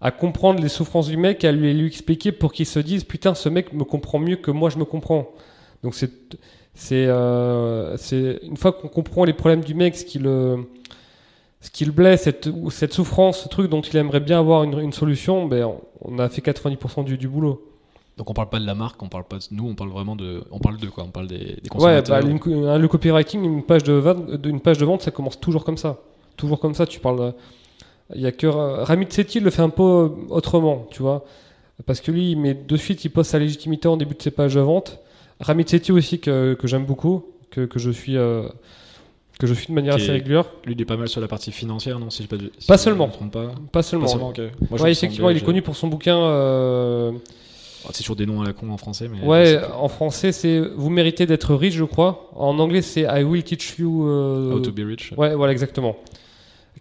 à comprendre les souffrances du mec, à lui, lui expliquer pour qu'il se dise putain ce mec me comprend mieux que moi je me comprends. Donc c'est c'est euh, c'est une fois qu'on comprend les problèmes du mec, ce qui le ce qui le blesse, cette, cette souffrance, ce truc dont il aimerait bien avoir une, une solution, ben on, a fait 90% du, du boulot. Donc on parle pas de la marque, on parle pas de nous, on parle vraiment de, on parle de quoi? On parle des, des Ouais, consommateurs. bah, une co- un- le copywriting, une page de vente, une page de vente, ça commence toujours comme ça. Toujours comme ça. Tu parles. Il y a que Ramit Sethi le fait un peu euh, autrement, tu vois, parce que lui, il met de suite, il pose sa légitimité en début de ses pages de vente. Ramit Sethi aussi que, que j'aime beaucoup, que, que je suis. euh, que je suis de manière assez régulière. Lui, il est pas mal sur la partie financière, non Si j'ai pas, de- si Pas je seulement. pas. Pas seulement. Pas seulement, ok. Moi, je ouais, me effectivement, il est connu pour son bouquin. euh, Oh, c'est sur des noms à la con en français, mais. Ouais, en français, c'est Vous méritez d'être riche, je crois. En anglais, c'est I will teach you. euh, How to be rich. Ouais, voilà, exactement.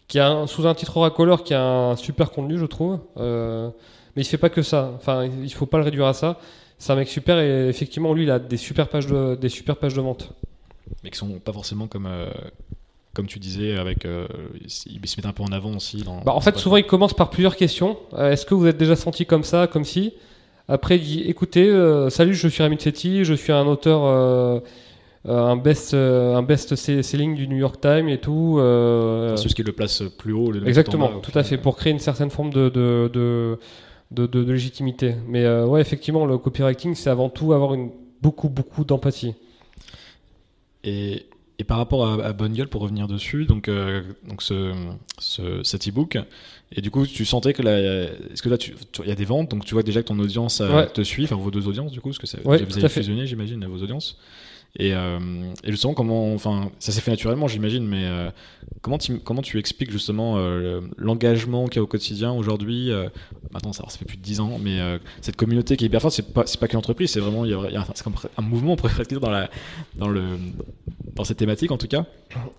Qui a un- sous un titre racoleur qui a un super contenu, je trouve. Euh, mais il fait pas que ça. Enfin, il faut pas le réduire à ça. C'est un mec super et effectivement, lui, il a des super pages de, des super pages de vente. mais qui sont pas forcément comme euh, comme tu disais avec euh, ils se mettent un peu en avant aussi dans Bah, en fait, souvent, il commence par plusieurs questions. Est-ce que vous êtes déjà senti comme ça, comme si? Après, il dit écoutez, salut, je suis Rami Tsetti, je suis un auteur, un best, euh, un best se- selling du New York Times et tout. euh, c'est ce qui le place plus haut le Exactement, tout à fait, pour créer une certaine forme de, de, de, de, de- de légitimité. Mais euh, ouais, effectivement, le copywriting, c'est avant tout avoir une, beaucoup, beaucoup d'empathie. et, et par rapport à, à Bonne Gueule pour revenir dessus donc euh, donc ce, ce cet ebook et du coup tu sentais que là est-ce que là il y a des ventes donc tu vois déjà que ton audience euh, Ouais. te suit enfin vos deux audiences du coup parce que ça, Ouais, vous avez fusionné j'imagine vos audiences et, euh, et justement comment enfin ça s'est fait naturellement j'imagine mais euh, comment comment tu expliques justement euh, le- l'engagement qu'il y a au quotidien aujourd'hui maintenant ça, ça fait plus de 10 ans mais cette communauté qui est hyper forte c'est pas pas qu'une entreprise c'est vraiment il y a, y un, comme un mouvement on pourrait dire dans la dans le dans cette thématique en tout cas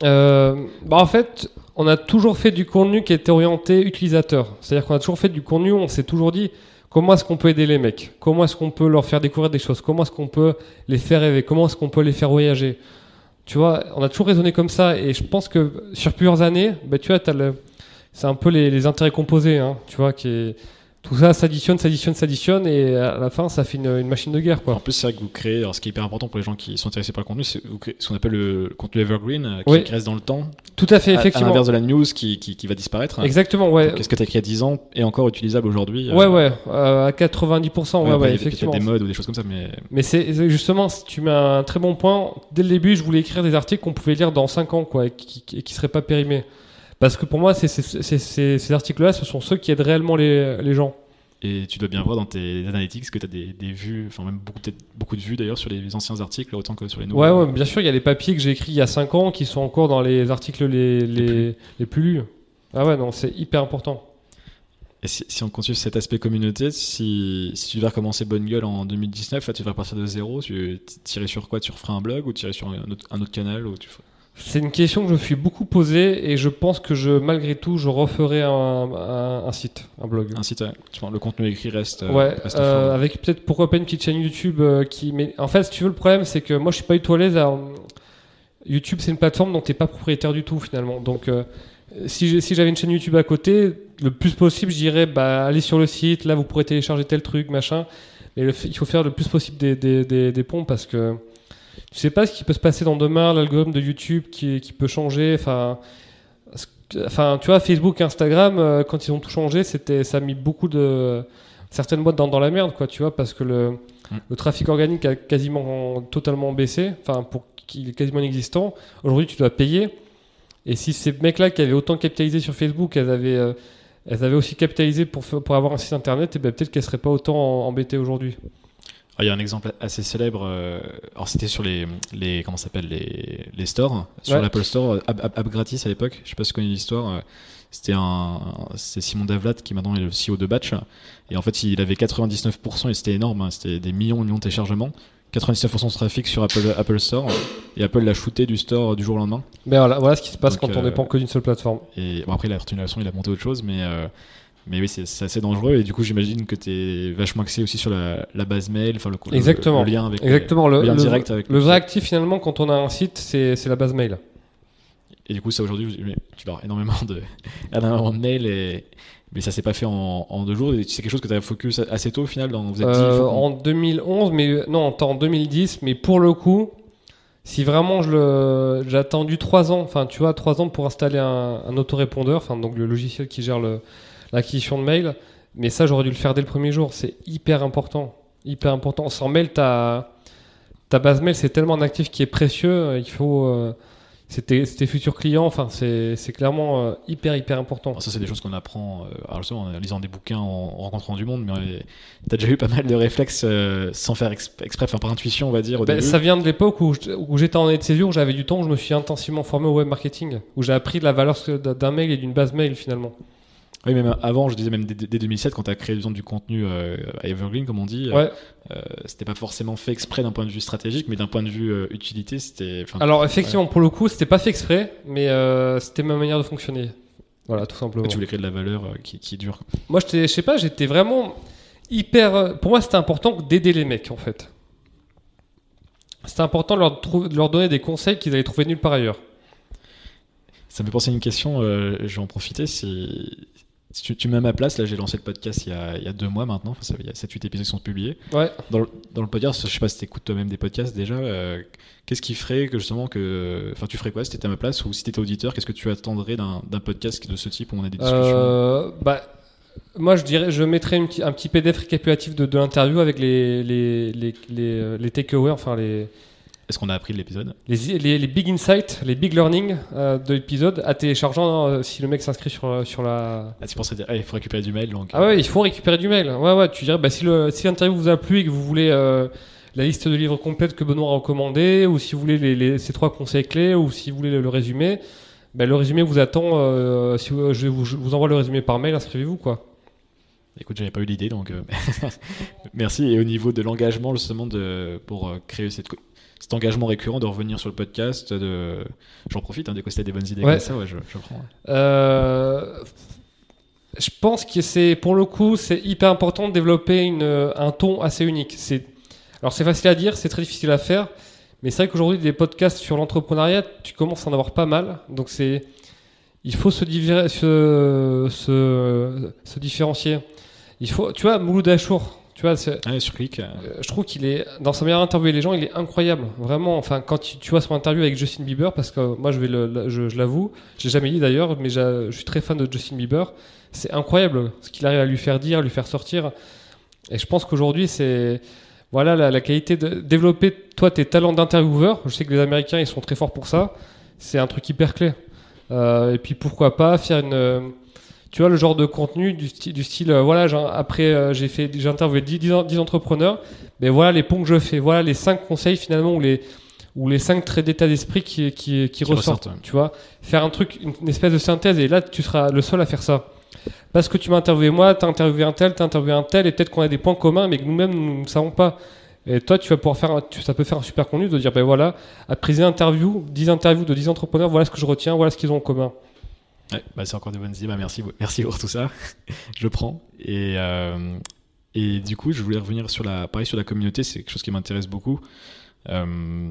bah en fait, on a toujours fait du contenu qui était orienté utilisateur. C'est-à-dire qu'on a toujours fait du contenu on s'est toujours dit comment est-ce qu'on peut aider les mecs? Comment est-ce qu'on peut leur faire découvrir des choses? Comment est-ce qu'on peut les faire rêver? Comment est-ce qu'on peut les faire voyager? Tu vois, on a toujours raisonné comme ça et je pense que sur plusieurs années, bah, tu vois, c'est un peu les, les intérêts composés, hein, tu vois, qui est... Tout ça s'additionne, s'additionne, s'additionne et à la fin, ça fait une, une machine de guerre, quoi. En plus, c'est vrai que vous créez, alors ce qui est hyper important pour les gens qui sont intéressés par le contenu, c'est ce qu'on appelle le contenu evergreen, euh, qui Oui. reste dans le temps, Tout à fait, à, à effectivement. l'inverse de la news qui, qui, qui va disparaître. Exactement, ouais. Qu'est-ce que tu as créé il y a 10 ans est encore utilisable aujourd'hui euh, Ouais, ouais, euh, à 90%, ouais, ouais, il y a peut-être effectivement. des modes ou des choses comme ça, mais Mais c'est justement, tu mets un très bon point. Dès le début, je voulais écrire des articles qu'on pouvait lire dans 5 ans, quoi, et qui, et qui seraient pas périmés. Parce que pour moi, ces articles-là, ce sont ceux qui aident réellement les, les gens. et tu dois bien voir dans tes analytics que tu as des, des vues, enfin même beaucoup, beaucoup de vues d'ailleurs sur les anciens articles autant que sur les nouveaux. Ouais, ouais, bien sûr, il y a des papiers que j'ai écrits il y a 5 ans qui sont encore dans les articles les, les, les plus lus. Ah ouais, non, c'est hyper important. Et si, si on continue cet aspect communauté, si, si tu devais recommencer Bonne Gueule en 2019, là tu devrais partir de zéro, tu tirais sur quoi? Tu referais un blog ou tirais sur un autre, un autre canal ou tu ferais- C'est une question que je me suis beaucoup posée et je pense que je, malgré tout, je referai un, un- un site, un blog. un site, ouais. Tu le contenu écrit reste, euh, Ouais, reste euh, fort. avec peut-être pourquoi pas une petite chaîne YouTube euh, qui. Mais en fait, si tu veux, le problème, c'est que moi, je suis pas du tout à l'aise. à- YouTube, c'est une plateforme dont t'es pas propriétaire du tout finalement. Donc, euh, si j'avais une chaîne YouTube à côté, le plus possible, je dirais, bah, allez sur le site, là, vous pourrez télécharger tel truc, machin. Mais le fait- il faut faire le plus possible des, des, des, des ponts parce que tu sais pas ce qui peut se passer dans demain, l'algorithme de YouTube qui, qui peut changer. Enfin, tu vois, Facebook, Instagram, euh, quand ils ont tout changé, c'était, ça a mis beaucoup de certaines boîtes dans, dans la merde, quoi, tu vois, parce que le, Mm. le trafic organique a quasiment totalement baissé, enfin, pour qu'il est quasiment inexistant. Aujourd'hui, tu dois payer. Et si ces mecs-là qui avaient autant capitalisé sur Facebook, elles avaient, euh, elles avaient aussi capitalisé pour, pour avoir un site internet, et ben peut-être qu'elles seraient pas autant embêtées aujourd'hui. Ah, Il y a un exemple assez célèbre. euh, alors c'était sur les, les comment s'appelle les, les stores, sur Ouais. l'Apple Store, euh, app, app- app gratis à l'époque. Je sais pas si tu connais l'histoire. euh, C'était un, c'est Simon Davlat qui maintenant est le CEO de Batch. Et en fait, il avait 99% et c'était énorme. hein, C'était des millions, et millions de téléchargements. 99% de trafic sur Apple, Apple Store. Et Apple l'a shooté du store du jour au lendemain. Mais voilà, voilà ce qui se passe Donc, quand on euh, dépend que d'une seule plateforme. Et bon, après, il a retenu la leçon, il a monté autre chose, mais, euh, mais oui, c'est assez dangereux. Et du coup, j'imagine que tu es vachement axé aussi sur la, la base mail, enfin le, le- Exactement. le lien avec Exactement. le, Le, lien le- direct avec le vrai actif finalement quand on a un site, c'est la base mail. Et du coup, ça aujourd'hui, tu avoir énormément de, énormément de mails, et, mais ça s'est pas fait en, en deux jours. C'est quelque chose que tu as focus assez tôt au final. Dans, vous êtes Euh, en 2011, mais non, en en 2010, mais pour le coup, si vraiment je le, j'ai attendu trois ans, enfin tu vois, trois ans pour installer un, un autorépondeur, enfin donc le logiciel qui gère le- l'acquisition de mails, mais ça j'aurais dû le faire dès le premier jour. C'est hyper important, hyper important. Sans mail, ta ta base mail c'est tellement un actif qui est précieux, il faut euh, c'est tes, futurs clients, enfin c'est clairement euh, hyper hyper important. Alors ça, c'est des choses qu'on apprend euh, alors justement, en lisant des bouquins, en, en rencontrant du monde. Mais tu as déjà eu pas mal de réflexes euh, sans faire exp- exprès, enfin par intuition, on va dire. Au Ben, début. ça vient de l'époque où j'étais en année de césure, où j'avais du temps, où je me suis intensivement formé au web marketing, où j'ai appris la valeur d'un mail et d'une base mail finalement. Oui, même avant, je disais même dès, dès 2007, quand tu as créé disons, du contenu euh, à Evergreen, comme on dit, euh, Ouais. euh, c'était pas forcément fait exprès d'un point de vue stratégique, mais d'un point de vue euh, utilité, c'était. Alors effectivement, pour le coup, c'était pas fait exprès, mais c'était ma manière de fonctionner. Voilà, tout simplement. tu voulais créer de la valeur qui, qui dure. Moi, je sais pas, j'étais vraiment hyper. Pour moi, c'était important d'aider les mecs en fait. C'était important de leur, trou- de leur donner des conseils qu'ils allaient trouver nulle part ailleurs. Ça me fait penser à une question, je vais en profiter. Si, si tu, tu me mets à ma place, là j'ai lancé le podcast il y a, il y a deux mois maintenant, enfin, ça, il y a 7-8 épisodes qui sont publiés. Ouais. Dans le, dans le podcast, je sais pas si tu écoutes toi-même des podcasts déjà, euh, qu'est-ce qui ferait que justement que. Enfin, tu ferais quoi si tu étais à ma place ou si tu étais auditeur, qu'est-ce que tu attendrais d'un d'un podcast de ce type où on a des discussions? Euh, bah, moi, je dirais, je mettrais une un petit PDF récapitulatif de, de l'interview avec les, les, les, les, euh, les takeaways, enfin les, Est-ce qu'on a appris de l'épisode? Les, les, les big insights, les big learning euh, de l'épisode à téléchargeant euh, si le mec s'inscrit sur, sur la. ah, Tu penserais dire, ah, il faut récupérer du mail donc. Ah ouais, il faut récupérer du mail. Ouais, ouais, tu dirais, bah, si l'interview vous a plu et que vous voulez euh, la liste de livres complète que Benoît a recommandé, ou si vous voulez les, les- ces trois conseils clés, ou si vous voulez le, le résumé, bah, le résumé vous attend. euh, si vous- je, vous, je vous envoie le résumé par mail, inscrivez-vous quoi. Écoute, j'avais pas eu l'idée, donc euh, merci. Et au niveau de l'engagement, justement, de, pour euh, créer cette, cet engagement récurrent de revenir sur le podcast, de... j'en profite, hein, dès que tu as des bonnes idées Ouais. comme ça, ouais, je, je prends. Euh, je pense que c'est pour le coup c'est hyper important de développer une, un ton assez unique. C'est alors c'est facile à dire, c'est très difficile à faire, mais c'est vrai qu'aujourd'hui des podcasts sur l'entrepreneuriat, tu commences à en avoir pas mal. Donc c'est il faut se, diver- se, se, se différencier. Il faut, tu vois, Mouloud Achour, tu vois, sur clic. euh, je trouve qu'il est dans sa manière d'interviewer les gens, il est incroyable, vraiment. Enfin, quand tu, tu vois son interview avec Justin Bieber, parce que moi, je vais le, je, je l'avoue, j'ai jamais dit d'ailleurs, mais je suis très fan de Justin Bieber. C'est incroyable ce qu'il arrive à lui faire dire, à lui faire sortir. Et je pense qu'aujourd'hui, c'est voilà la, la qualité de développer toi tes talents d'intervieweur. Je sais que les Américains ils sont très forts pour ça. C'est un truc hyper clé. Euh, et puis pourquoi pas faire une tu vois le genre de contenu du style, du style euh, voilà après euh, j'ai fait j'ai interviewé 10, 10 en- 10 entrepreneurs mais voilà les ponts que je fais voilà les 5 conseils finalement ou les ou les 5 traits d'état d'esprit qui, qui, qui, ressortent, tu vois. Faire un truc une, une espèce de synthèse et là tu seras le seul à faire ça. Parce que tu m'as interviewé moi t'as interviewé un tel t'as interviewé un tel et peut-être qu'on a des points communs mais que nous-mêmes nous ne savons pas. Et toi tu vas pouvoir faire un- tu- ça peut faire un super contenu de dire ben voilà après 10 interviews 10 interviews de 10 entrepreneurs voilà ce que je retiens voilà ce qu'ils ont en commun Ouais, bah, c'est encore des bonnes idées. Bah, merci, merci pour tout ça. je prends. Et, euh, et du coup, je voulais revenir sur la, pareil, sur la communauté. C'est quelque chose qui m'intéresse beaucoup. Euh,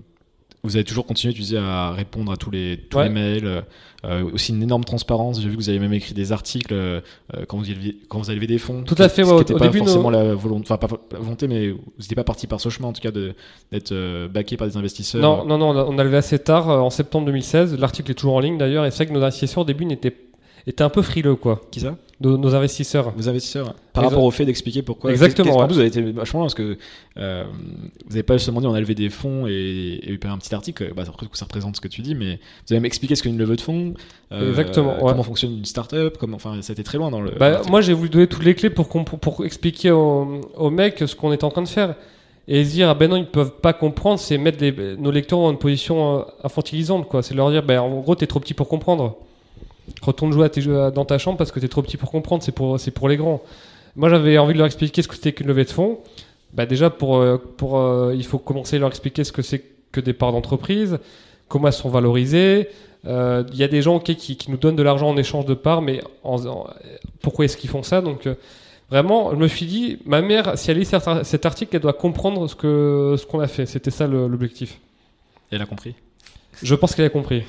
vous avez toujours continué, tu disais, à répondre à tous les, tous Ouais. les mails. euh, aussi une énorme transparence. J'ai vu que vous avez même écrit des articles euh, quand, vous éleviez- quand vous avez levé des fonds. Tout à fait, Ce ouais, qui au pas début, forcément nos- la volonté, enfin pas la volonté, mais vous n'étiez pas parti par ce chemin, en tout cas, d'être euh, backé par des investisseurs. Non, non, non, on a, on a levé assez tard, euh, en septembre 2016. L'article est toujours en ligne d'ailleurs, et c'est vrai que nos investisseurs au début n'étaient étaient un peu frileux, quoi. Qui ça? Nos, nos investisseurs. Vos investisseurs Par Les rapport au fait d'expliquer pourquoi. Exactement, Qu'est-ce- En ouais. plus, vous avez été vachement parce que euh, vous n'avez pas seulement dit on a levé des fonds et, et eu un petit article. Bah, après, ça représente ce que tu dis, mais vous avez même expliqué ce qu'est une levée de fonds. euh, Exactement, ouais. Comment fonctionne une startup. Comment, enfin, ça a été très loin dans le. Bah, moi, j'ai voulu donner toutes les clés pour, pour, pour expliquer aux, mecs ce qu'on est en train de faire. Et se dire, ah ben non, ils peuvent pas comprendre, c'est mettre les- nos lecteurs dans une position euh, infantilisante, quoi. C'est leur dire, ben, en gros, t'es trop petit pour comprendre. Retourne jouer à tes jeux à- dans ta chambre parce que t'es trop petit pour comprendre, c'est pour, c'est pour les grands. Moi, j'avais envie de leur expliquer ce que c'était qu'une levée de fonds. Bah, déjà, pour, euh, pour, euh, il faut commencer à leur expliquer ce que c'est que des parts d'entreprise, comment elles sont valorisées. Euh, Il y a des gens qui, qui nous donnent de l'argent en échange de parts, mais en- en- pourquoi est-ce qu'ils font ça? Donc, euh, vraiment, je me suis dit, ma mère, si elle lit cet ar- cet article, elle doit comprendre ce qu'on a fait. C'était ça l'objectif. Elle a compris. Je pense qu'elle a compris.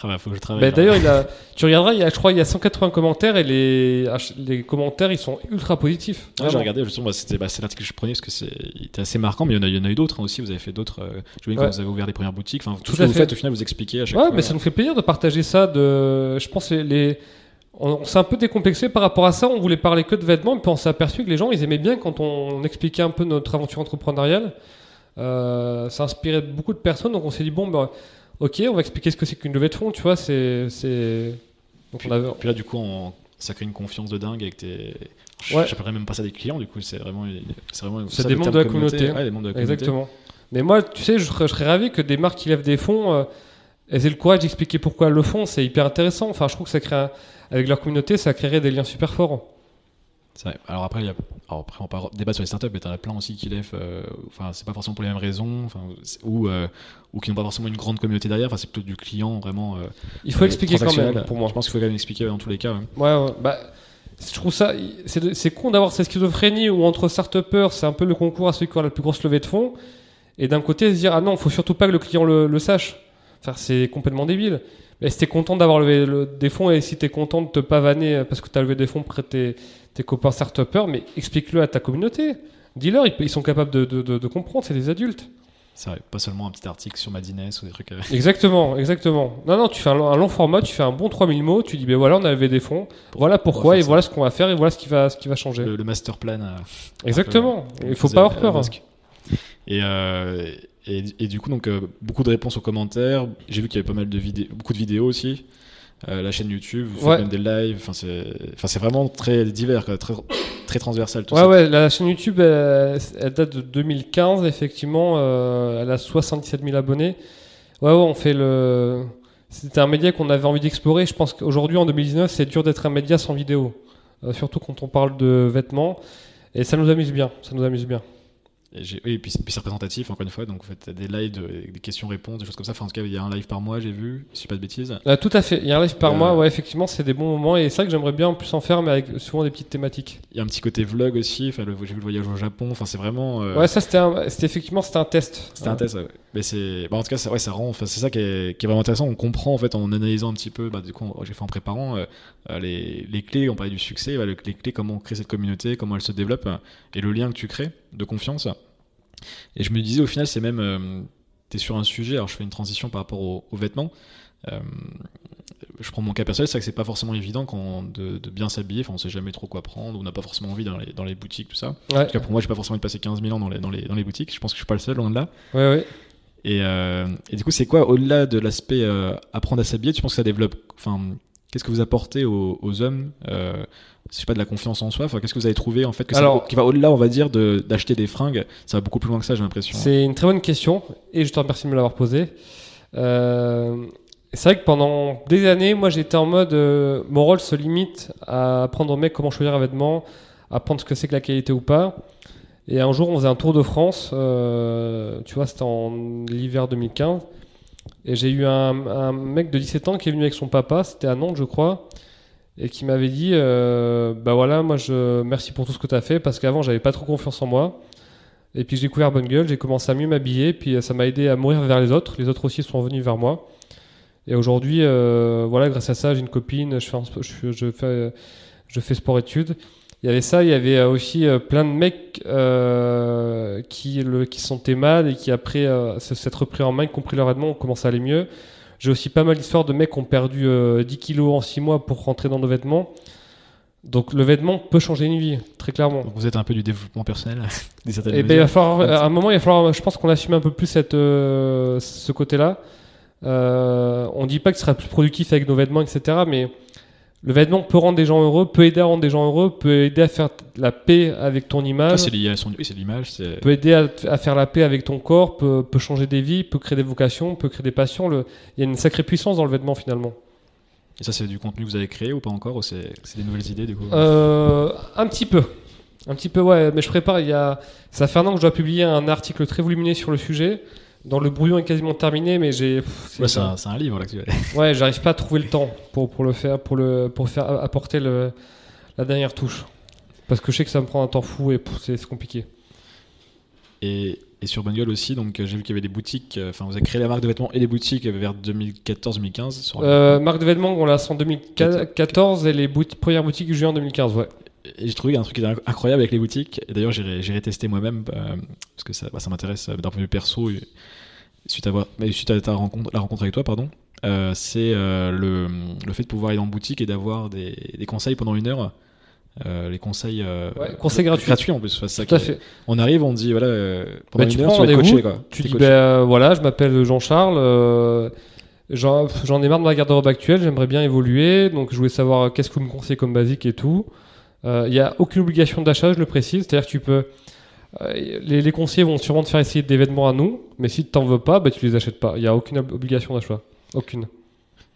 Ah bah, faut que je travaille. Bah. D'ailleurs, il a, tu regarderas, il y a, je crois, il y a 180 commentaires et les, les commentaires, ils sont ultra positifs. Ouais, j'ai Vraiment. regardé, justement, bah, c'était bah, c'est l'article que je prenais parce que c'est il était assez marquant, mais il y en a, il y en a eu d'autres hein, aussi. Vous avez fait d'autres. Euh, je Ouais. quand vous avez ouvert les premières boutiques. Enfin, tout, Tout ce que à vous fait. faites, au final, vous expliquez à chaque Ouais, fois. mais ça nous fait plaisir de partager ça. De, je pense les, les- on, on s'est un peu décomplexé par rapport à ça. On voulait parler que de vêtements, puis on s'est aperçu que les gens, ils aimaient bien quand on, expliquait un peu notre aventure entrepreneuriale. Euh, ça inspirait beaucoup de personnes, donc on s'est dit bon, ben, ok, on va expliquer ce que c'est qu'une levée de fonds. Tu vois, c'est, c'est. Donc Puis, on avait- puis là, du coup, on- ça crée une confiance de dingue avec tes. Ouais. J'appellerais même pas ça des clients, du coup, c'est vraiment. C'est vraiment C'est ça, des membres de la communauté. Ouais, des membres de la communauté. Exactement. Mais moi, tu sais, je serais, je serais ravi que des marques qui lèvent des fonds euh, elles aient le courage d'expliquer pourquoi elles le font. C'est hyper intéressant. Enfin, je trouve que ça crée, un- avec leur communauté, ça créerait des liens super forts. Vrai. Alors après, il y a... Alors après, on parle débat sur les startups, mais t'en as plein aussi qui lèvent. euh, Enfin, c'est pas forcément pour les mêmes raisons, enfin, c'est- ou euh, ou qui n'ont pas forcément une grande communauté derrière. Enfin, c'est plutôt du client vraiment. euh, Il faut euh, expliquer quand même, pour moi. Je pense qu'il faut quand même expliquer dans tous les cas. ouais. Ouais, ouais. Bah, je trouve ça. C'est con d'avoir cette schizophrénie où entre start-upers, c'est un peu le concours à celui qui a la plus grosse levée de fonds. Et d'un côté, se dire, ah non, faut surtout pas que le client le, le sache. Enfin, c'est complètement débile. Mais si t'es content d'avoir levé le- des fonds et si t'es content de te pavaner parce que t'as levé des fonds près tes, tes copains start-upers, mais explique-le à ta communauté. Dis-leur, ils, ils sont capables de, de- de- de comprendre, c'est des adultes. C'est vrai, pas seulement un petit article sur Madines ou des trucs. euh, Exactement, exactement. Non, non, tu fais un, long- un long format, tu fais un bon 3000 mots, tu dis, ben voilà, on a levé des fonds, voilà pourquoi, et voilà ce qu'on va faire, et voilà ce qui va, ce qui va changer. le, le master plan. euh, Exactement. peu, Il faut pas avoir peur. hein. Et, euh, et, et du coup, donc, euh, beaucoup de réponses aux commentaires. J'ai vu qu'il y avait pas mal de vidéos, beaucoup de vidéos aussi. Euh, la chaîne YouTube, vous faites même des lives. Enfin, c'est, enfin, c'est vraiment très divers, quoi, très, très transversal. Tout Ouais, ça. ouais, la chaîne YouTube, elle, elle date de 2015, effectivement. euh, elle a 77 000 abonnés. Ouais, ouais, on fait le. C'était un média qu'on avait envie d'explorer. Je pense qu'aujourd'hui, en 2019, c'est dur d'être un média sans vidéo. Euh, surtout quand on parle de vêtements. Et ça nous amuse bien. Ça nous amuse bien. Et, puis, c'est- puis c'est représentatif, encore une fois. Donc, vous faites des lives, de- des questions-réponses, des choses comme ça. Enfin, en tout cas, il y a un live par mois, j'ai vu, si je dis pas de bêtises. Euh, tout à fait. Il y a un live par Euh, mois. Ouais, effectivement, c'est des bons moments. Et c'est vrai que j'aimerais bien en plus en faire, mais avec souvent des petites thématiques. Il y a un petit côté vlog aussi. Enfin, j'ai vu le voyage au Japon. Enfin, c'est vraiment. euh, Ouais, ça, c'était effectivement c'était un test. C'était un test, ouais. mais c'est, bah, en tout cas, ça, ouais, ça rend, enfin, c'est ça qui est, qui est vraiment intéressant. On comprend en fait en analysant un petit peu, bah, du coup, j'ai fait en préparant euh, les, les clés. On parlait du succès, bah, le- les clés, comment on crée cette communauté, comment elle se développe, et le lien que tu crées de confiance. Et je me disais au final, c'est même, tu es sur un sujet. Alors, je fais une transition par rapport aux, aux vêtements. Euh, je prends mon cas personnel, c'est vrai que c'est pas forcément évident quand de, de bien s'habiller. Enfin, on sait jamais trop quoi prendre, on n'a pas forcément envie dans les, dans les boutiques, tout ça. Ouais, En tout cas, pour moi, j'ai pas forcément envie de passer 15 000 ans dans les, dans les, dans les boutiques. Je pense que je suis pas le seul, loin de là. ouais, ouais. Et, euh, et du coup, c'est quoi, au-delà de l'aspect euh, apprendre à s'habiller, tu penses que ça développe. Enfin, qu'est-ce que vous apportez aux, aux hommes euh, Je sais pas, de la confiance en soi. Enfin, qu'est-ce que vous avez trouvé en fait que ça- Alors- qui va au-delà, on va dire, de- d'acheter des fringues Ça va beaucoup plus loin que ça, j'ai l'impression. C'est une très bonne question et je te remercie de me l'avoir posée. Euh, c'est vrai que pendant des années, moi j'étais en mode euh, mon rôle se limite à apprendre aux mecs comment choisir un vêtement, apprendre ce que c'est que la qualité ou pas. Et un jour, on faisait un tour de France, euh, tu vois, c'était en l'hiver 2015. Et j'ai eu un, mec de 17 ans qui est venu avec son papa, c'était à Nantes, je crois, et qui m'avait dit euh, Bah voilà, moi je merci pour tout ce que tu as fait, parce qu'avant, j'avais pas trop confiance en moi. Et puis j'ai découvert Bungle, j'ai commencé à mieux m'habiller, puis euh, ça m'a aidé à mourir vers les autres. Les autres aussi sont venus vers moi. Et aujourd'hui, euh, voilà, grâce à ça, j'ai une copine, je fais sport-études. Il y avait ça, il y avait euh, aussi euh, plein de mecs euh, qui, le, qui se sentaient mal et qui, après euh, s'être repris en main, qui ont pris leur vêtements, ont commencé à aller mieux. J'ai aussi pas mal d'histoires de mecs qui ont perdu euh, 10 kilos en 6 mois pour rentrer dans nos vêtements. Donc le vêtement peut changer une vie, très clairement. Donc vous êtes un peu du développement personnel, des certaines Et ben, il va falloir, à un moment, il va falloir, je pense qu'on assume un peu plus cette, ce côté-là. On dit pas que ce sera plus productif avec nos vêtements, etc. Mais le vêtement peut rendre des gens heureux, peut aider à rendre des gens heureux, peut aider à faire la paix avec ton Ah, image, c'est lié à son... oui, c'est l'image, c'est... peut aider à, à faire la paix avec ton corps, peut, peut changer des vies, peut créer des vocations, peut créer des passions. Le- Il y a une sacrée puissance dans le vêtement finalement. Et ça, c'est du contenu que vous avez créé ou pas encore ou c'est, c'est des nouvelles idées du coup Euh, un petit peu. Un petit peu, ouais. Mais je prépare. Il y a... Ça fait un an que je dois publier un article très volumineux sur le sujet. Dans le brouillon est quasiment terminé, mais j'ai. c'est- Ouais, c'est, un, un livre là que tu as. Ouais, j'arrive pas à trouver le temps pour, pour le faire, pour le pour faire apporter le, la dernière touche. Parce que je sais que ça me prend un temps fou et c'est compliqué. Et, et sur Bungle aussi, donc euh, j'ai vu qu'il y avait des boutiques, euh, enfin vous avez créé la marque de vêtements et des boutiques euh, vers 2014-2015. Sur... Euh, marque de vêtements, on l'a lancé en 2014 et les premières boutiques juin 2015, ouais. Et j'ai trouvé un truc incroyable avec les boutiques. Et d'ailleurs, j'irai j'irai tester moi-même euh, parce que ça, bah, ça m'intéresse euh, d'un point de vue perso. et suite à, voir, mais suite à ta rencontre, la rencontre avec toi, pardon, euh, c'est euh, le, le fait de pouvoir aller en boutique et d'avoir des, des conseils pendant une heure. Euh, les conseils, Ouais, conseils gratuits. gratuits en plus. Ça à fait. On arrive, on dit voilà, pendant Bah, tu une heure, prends tu vas coaché. Quoi. Tu dis, euh, voilà, je m'appelle Jean-Charles, j'en ai marre de ma garde-robe actuelle, j'aimerais bien évoluer, donc je voulais savoir qu'est-ce que vous me conseillez comme basique et tout. Euh, Il n'y a aucune obligation d'achat, je le précise, c'est-à-dire que tu peux. euh, les, les conseillers vont sûrement te faire essayer des vêtements à nous, mais si tu t'en veux pas, bah, tu les achètes pas. Il n'y a aucune ob- obligation d'achat. Aucune.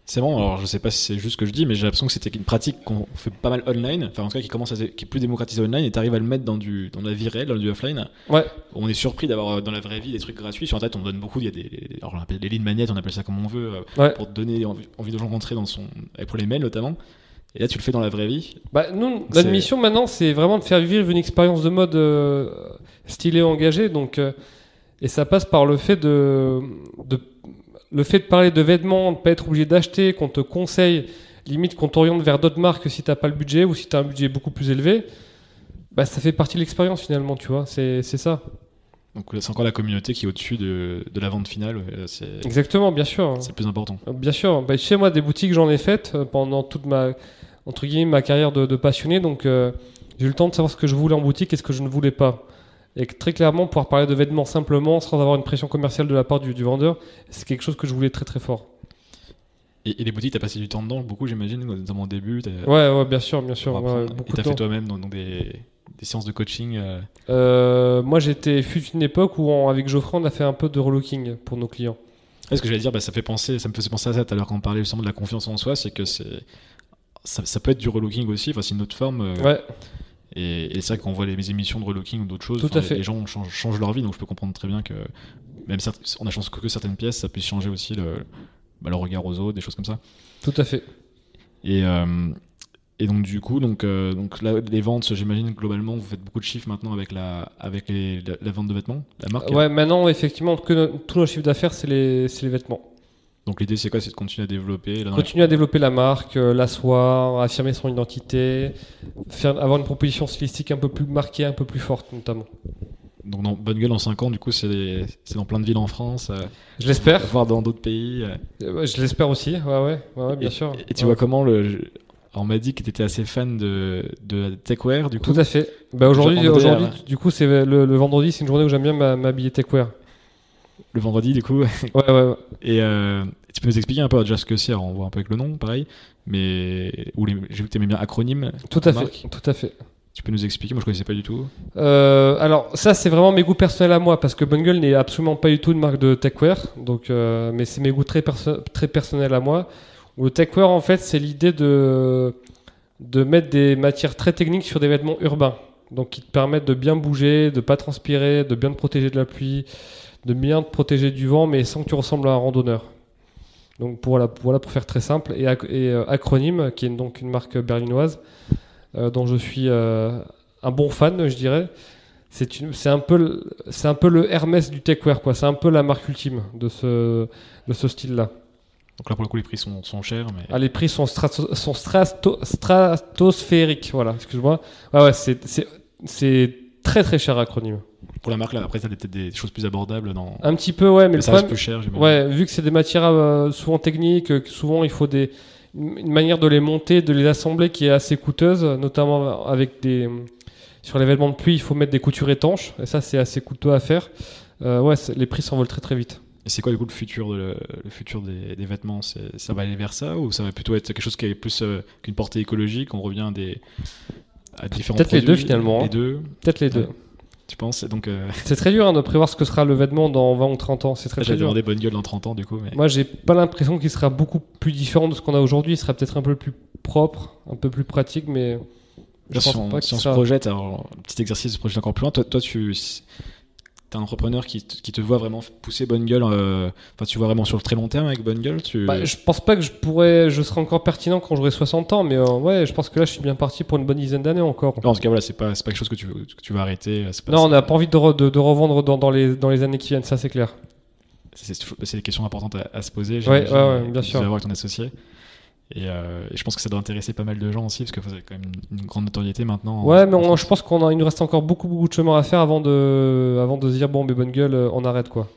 C'est bon, alors je sais pas si c'est juste ce que je dis, mais j'ai l'impression que c'était une pratique qu'on fait pas mal online, enfin en tout cas qui commence à qui est plus démocratisée online, et t'arrives à le mettre dans, du, dans la vie réelle, dans du offline. Ouais. On est surpris d'avoir euh, dans la vraie vie des trucs gratuits. Sur internet, on donne beaucoup, il y a des, alors on appelle les lignes magnétiques, on appelle ça comme on veut, euh, Ouais. pour donner envie, envie de gens rentrer dans son. pour les mails notamment. Et là, tu le fais dans la vraie vie. Bah, nous, notre mission maintenant, c'est vraiment de faire vivre une expérience de mode euh, stylée, engagée. Donc, euh, et ça passe par le fait de, de, le fait de parler de vêtements, de pas être obligé d'acheter, qu'on te conseille, limite qu'on t'oriente vers d'autres marques si t'as pas le budget ou si t'as un budget beaucoup plus élevé. Bah, ça fait partie de l'expérience finalement, tu vois. C'est ça. Donc c'est encore la communauté qui est au-dessus de, de la vente finale. Exactement, bien sûr. c'est le plus important. Bien sûr, bah, tu sais, moi, des boutiques, j'en ai faites euh, pendant toute ma, entre guillemets, ma carrière de, de passionné. Donc, euh, j'ai eu le temps de savoir ce que je voulais en boutique et ce que je ne voulais pas. Et très clairement, pouvoir parler de vêtements simplement, sans avoir une pression commerciale de la part du, du vendeur, c'est quelque chose que je voulais très très fort. Et, et les boutiques, t'as passé du temps dedans, beaucoup j'imagine, notamment au début. Ouais, ouais, bien sûr, bien sûr. ouais, beaucoup et t'as fait toi-même dans, dans des, des séances de coaching. euh, Euh, moi, j'étais, fut une époque où, on- avec Geoffrey, on a fait un peu de relooking pour nos clients. Ouais, ce que j'allais dire, bah, ça fait penser, ça me faisait penser à ça tout à l'heure quand on parlait justement de la confiance en soi, c'est que c'est ça, ça peut être du relooking aussi, enfin c'est une autre forme. euh, Ouais, Et, et c'est vrai qu'on voit les, émissions de relooking ou d'autres choses, Tout à les- fait. les gens changent, changent leur vie, donc je peux comprendre très bien que même on a chance que, que certaines pièces, ça puisse changer aussi le, bah, le regard aux autres, des choses comme ça. tout à fait. Et, euh, et donc du coup, donc, euh, donc là, les ventes, j'imagine globalement, vous faites beaucoup de chiffres maintenant avec la, avec les, la, la vente de vêtements, la marque. Ouais, maintenant, effectivement, que no- nos chiffres d'affaires, c'est les, les vêtements. Donc l'idée c'est quoi? C'est de continuer à développer. Là, Continuer à développer la marque, euh, l'asseoir, affirmer son identité, faire, avoir une proposition stylistique un peu plus marquée, un peu plus forte notamment. Donc dans Bonne Gueule en 5 ans, du coup, c'est dans plein de villes en France, euh, Je l'espère, voire dans d'autres pays. euh. Je l'espère aussi, ouais, ouais, ouais, ouais, bien et, sûr. Et tu Ouais. vois comment le. On m'a dit que tu étais assez fan de, de techwear, du coup. Tout à fait. Bah, aujourd'hui, ouais. du coup, c'est le, le vendredi, c'est une journée où j'aime bien m'habiller techwear. Le vendredi, du coup. Ouais, ouais, ouais. Et euh, tu peux nous expliquer un peu déjà ce que c'est on voit un peu avec le nom, pareil. Mais. Les- j'ai vu que tu bien acronyme. Tout à Marque. fait, tout à fait. Tu peux nous expliquer Moi, je connaissais pas du tout. Euh, alors ça c'est vraiment mes goûts personnels à moi parce que Bungle n'est absolument pas du tout une marque de techwear donc euh, mais c'est mes goûts très perso- très personnels à moi le techwear en fait c'est l'idée de de mettre des matières très techniques sur des vêtements urbains donc qui te permettent de bien bouger de pas transpirer de bien te protéger de la pluie de bien te protéger du vent mais sans que tu ressembles à un randonneur donc pour, voilà, voilà pour faire très simple et, et, euh, acronyme qui est donc une marque berlinoise euh, dont je suis euh, un bon fan, je dirais. c'est un peu un peu le Hermès du techwear quoi. C'est un peu la marque ultime de ce de ce style-là. Donc là, pour le coup, les prix sont, sont chers, mais Ah, les prix sont, strato- sont strato- stratosphériques. Voilà, excuse-moi. Ouais, ouais, c'est- très très cher acronyme. pour la marque, là, après, des- peut-être des choses plus abordables dans. Un petit peu, ouais, mais mais le ça reste problème, plus cher. Ouais, vu que c'est des matières euh, souvent techniques, euh, souvent il faut des une manière de les monter, de les assembler qui est assez coûteuse, notamment avec des sur les vêtements de pluie, il faut mettre des coutures étanches et ça c'est assez coûteux à faire. Euh, ouais, les prix s'envolent très très vite. Et c'est quoi, du coup, le futur, de, le futur des, des vêtements? Ça va aller vers ça ou ça va plutôt être quelque chose qui est plus euh, qu'une portée écologique? On revient à des. À différents Peut-être les deux, finalement, hein. Les deux, Peut-être les deux. Tu penses? Donc, euh, C'est très dur hein, de prévoir ce que sera le vêtement dans 20 ou 30 ans. C'est très j'avais dur. demandé bonne gueule dans 30 ans, du coup. Mais... Moi, j'ai pas l'impression qu'il sera beaucoup plus différent de ce qu'on a aujourd'hui. Il sera peut-être un peu plus propre, un peu plus pratique, mais je si pense on, pas si on se projette, alors, un petit exercice de se projeter encore plus loin, toi, toi tu un entrepreneur qui, te- qui te voit vraiment pousser bonne gueule, euh, enfin tu vois vraiment sur le très long terme avec bonne gueule tu... Bah, je pense pas que je pourrais, je serai encore pertinent quand j'aurai 60 ans, mais euh, ouais, je pense que là, je suis bien parti pour une bonne dizaine d'années encore. Non, en tout cas, voilà, c'est pas, c'est pas quelque chose que tu, que tu vas arrêter. Pas, Non, on n'a pas envie de, re- de, de revendre dans, dans, les, dans les années qui viennent, ça c'est clair. c'est, des questions importantes à, à se poser. Ouais, ouais, ouais, bien sûr. Tu avec ton associé. Et, euh, et je pense que ça doit intéresser pas mal de gens aussi, parce que vous avez quand même une, une grande notoriété maintenant. en- Ouais, mais on- je pense qu'on a, il nous reste encore beaucoup, beaucoup de chemin à faire avant de, avant de se dire, bon, mais bonne gueule, euh, on arrête quoi.